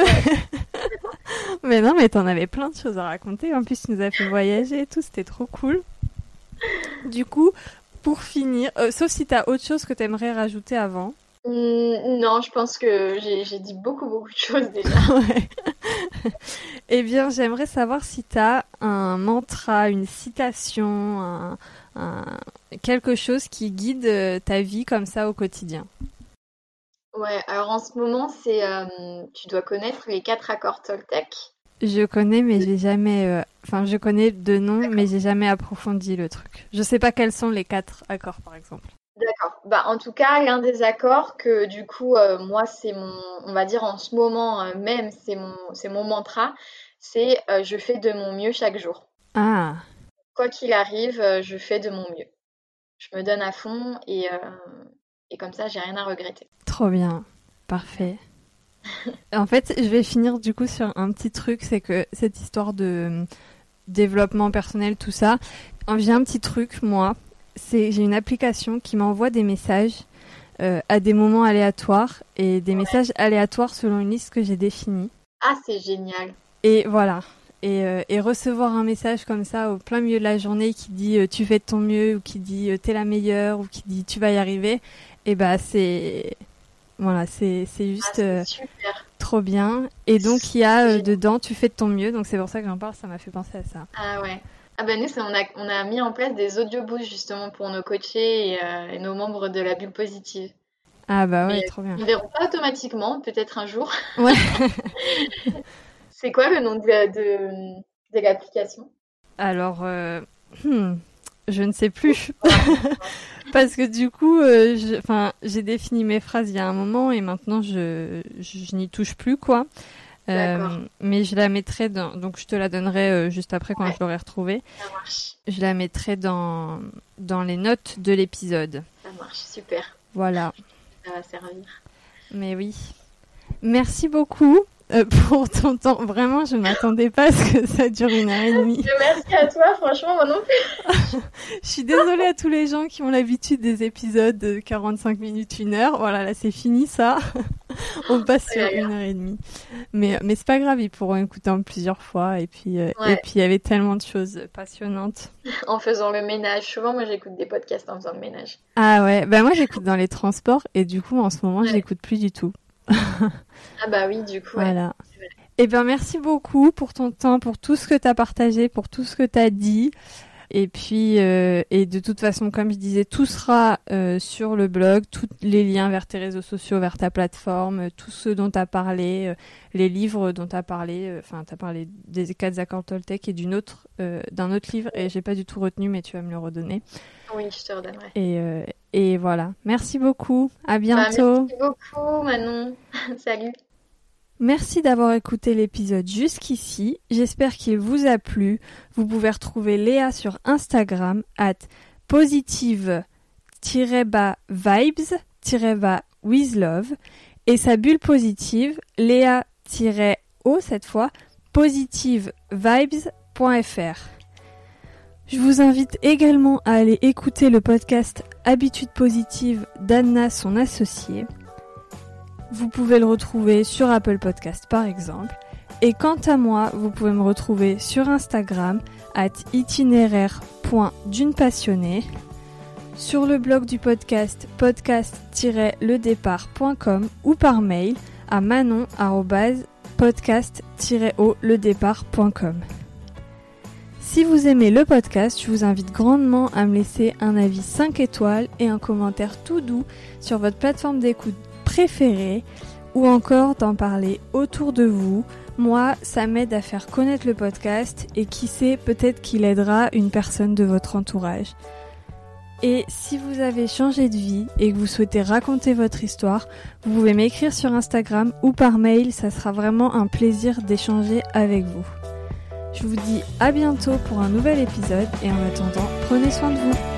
Mais non, mais t'en avais plein de choses à raconter. En plus, tu nous as fait voyager et tout, c'était trop cool. Du coup, pour finir, euh, sauf si t'as autre chose que t'aimerais rajouter avant. Hum, Non, je pense que j'ai dit beaucoup, beaucoup de choses déjà. [LAUGHS] Ouais. [LAUGHS] eh bien, j'aimerais savoir si t'as un mantra, une citation, un, un- quelque chose qui guide euh, ta vie comme ça au quotidien. Ouais, alors en ce moment, c'est, euh, tu dois connaître les quatre accords Toltec. Je connais, mais j'ai jamais. euh, Enfin, je connais de nom, mais j'ai jamais approfondi le truc. Je sais pas quels sont les quatre accords, par exemple. D'accord. Bah, en tout cas, l'un des accords que du coup, euh, moi, c'est mon, on va dire en ce moment même, c'est mon, c'est mon mantra, c'est je fais de mon mieux chaque jour. Ah, Quoi qu'il arrive, je fais de mon mieux. Je me donne à fond et, et comme ça, j'ai rien à regretter. trop bien. Parfait. En fait, je vais finir du coup sur un petit truc, c'est que cette histoire de euh, développement personnel, tout ça, j'ai un petit truc, moi, c'est j'ai une application qui m'envoie des messages euh, à des moments aléatoires et des messages aléatoires selon une liste que j'ai définie. Ah, c'est génial. Et voilà. Et, euh, et recevoir un message comme ça au plein milieu de la journée qui dit euh, tu fais de ton mieux ou qui dit t'es la meilleure ou qui dit tu vas y arriver, et bah c'est voilà c'est c'est Ah, juste euh, trop bien. Et donc il y a euh, dedans tu fais de ton mieux, donc c'est pour ça que j'en parle, ça m'a fait penser à ça. Ah ouais. Ah ben nous, on a, on a mis en place des audioboosts justement pour nos coachés et, euh, et nos membres de la bulle positive. Ah bah ouais trop bien. Ils ne verront pas automatiquement, peut-être un jour. Ouais. [LAUGHS] [LAUGHS] C'est quoi le nom de, de, de l'application? Alors euh, hmm, je ne sais plus. [LAUGHS] Parce que du coup, euh, j'ai défini mes phrases il y a un moment et maintenant je, je, n'y touche plus quoi. Euh, mais je la mettrai dans. Donc je te la donnerai euh, juste après quand je l'aurai retrouvée. Ça marche. Je la mettrai dans dans les notes de l'épisode. Ça marche, super. Voilà. Ça va servir. Mais oui. Merci beaucoup. Euh, [LAUGHS] pour ton temps. Vraiment, je m'attendais pas à ce que ça dure une heure et demie. [LAUGHS] Merci à toi, franchement, moi non plus. [LAUGHS] je suis désolée à tous les gens qui ont l'habitude des épisodes de 45 minutes, une heure. Voilà, là c'est fini ça. On passe sur une heure et demie. Mais, mais c'est pas grave, ils pourront écouter en plusieurs fois. Et puis, euh, et puis il y avait tellement de choses passionnantes. En faisant le ménage. Souvent, moi j'écoute des podcasts en faisant le ménage. Ah ouais, ben moi j'écoute dans les transports et du coup en ce moment je j'écoute plus du tout ah bah oui, du coup. Voilà. Eh bien, merci beaucoup pour ton temps, pour tout ce que tu as partagé, pour tout ce que tu as dit. Et puis, euh, et de toute façon, comme je disais, tout sera euh, sur le blog, tous les liens vers tes réseaux sociaux, vers ta plateforme, tout ce dont tu as parlé, euh, les livres dont tu as parlé. Enfin, tu as parlé des quatre accords Toltec et d'une autre, d'un autre livre, et j'ai pas du tout retenu, mais tu vas me le redonner. Oui, je te redonnerai. Et, et voilà. Merci beaucoup. À bah, bientôt. merci beaucoup, Manon. [LAUGHS] Salut. Merci d'avoir écouté l'épisode jusqu'ici. J'espère qu'il vous a plu. Vous pouvez retrouver Léa sur Instagram at positive-vibes-with love et sa bulle positive Léa-O cette fois positivevibes.fr. Je vous invite également à aller écouter le podcast Habitude positive d'Anna, son associée. Vous pouvez le retrouver sur Apple Podcast par exemple. Et quant à moi, vous pouvez me retrouver sur Instagram at itinéraire.d'une passionnée, sur le blog du podcast podcast-ledépart.com ou par mail à manon-podcast-ledépart.com. Si vous aimez le podcast, je vous invite grandement à me laisser un avis 5 étoiles et un commentaire tout doux sur votre plateforme d'écoute préférée ou encore d'en parler autour de vous. Moi, ça m'aide à faire connaître le podcast et qui sait, peut-être qu'il aidera une personne de votre entourage. Et si vous avez changé de vie et que vous souhaitez raconter votre histoire, vous pouvez m'écrire sur Instagram ou par mail, ça sera vraiment un plaisir d'échanger avec vous. Je vous dis à bientôt pour un nouvel épisode et en attendant, prenez soin de vous.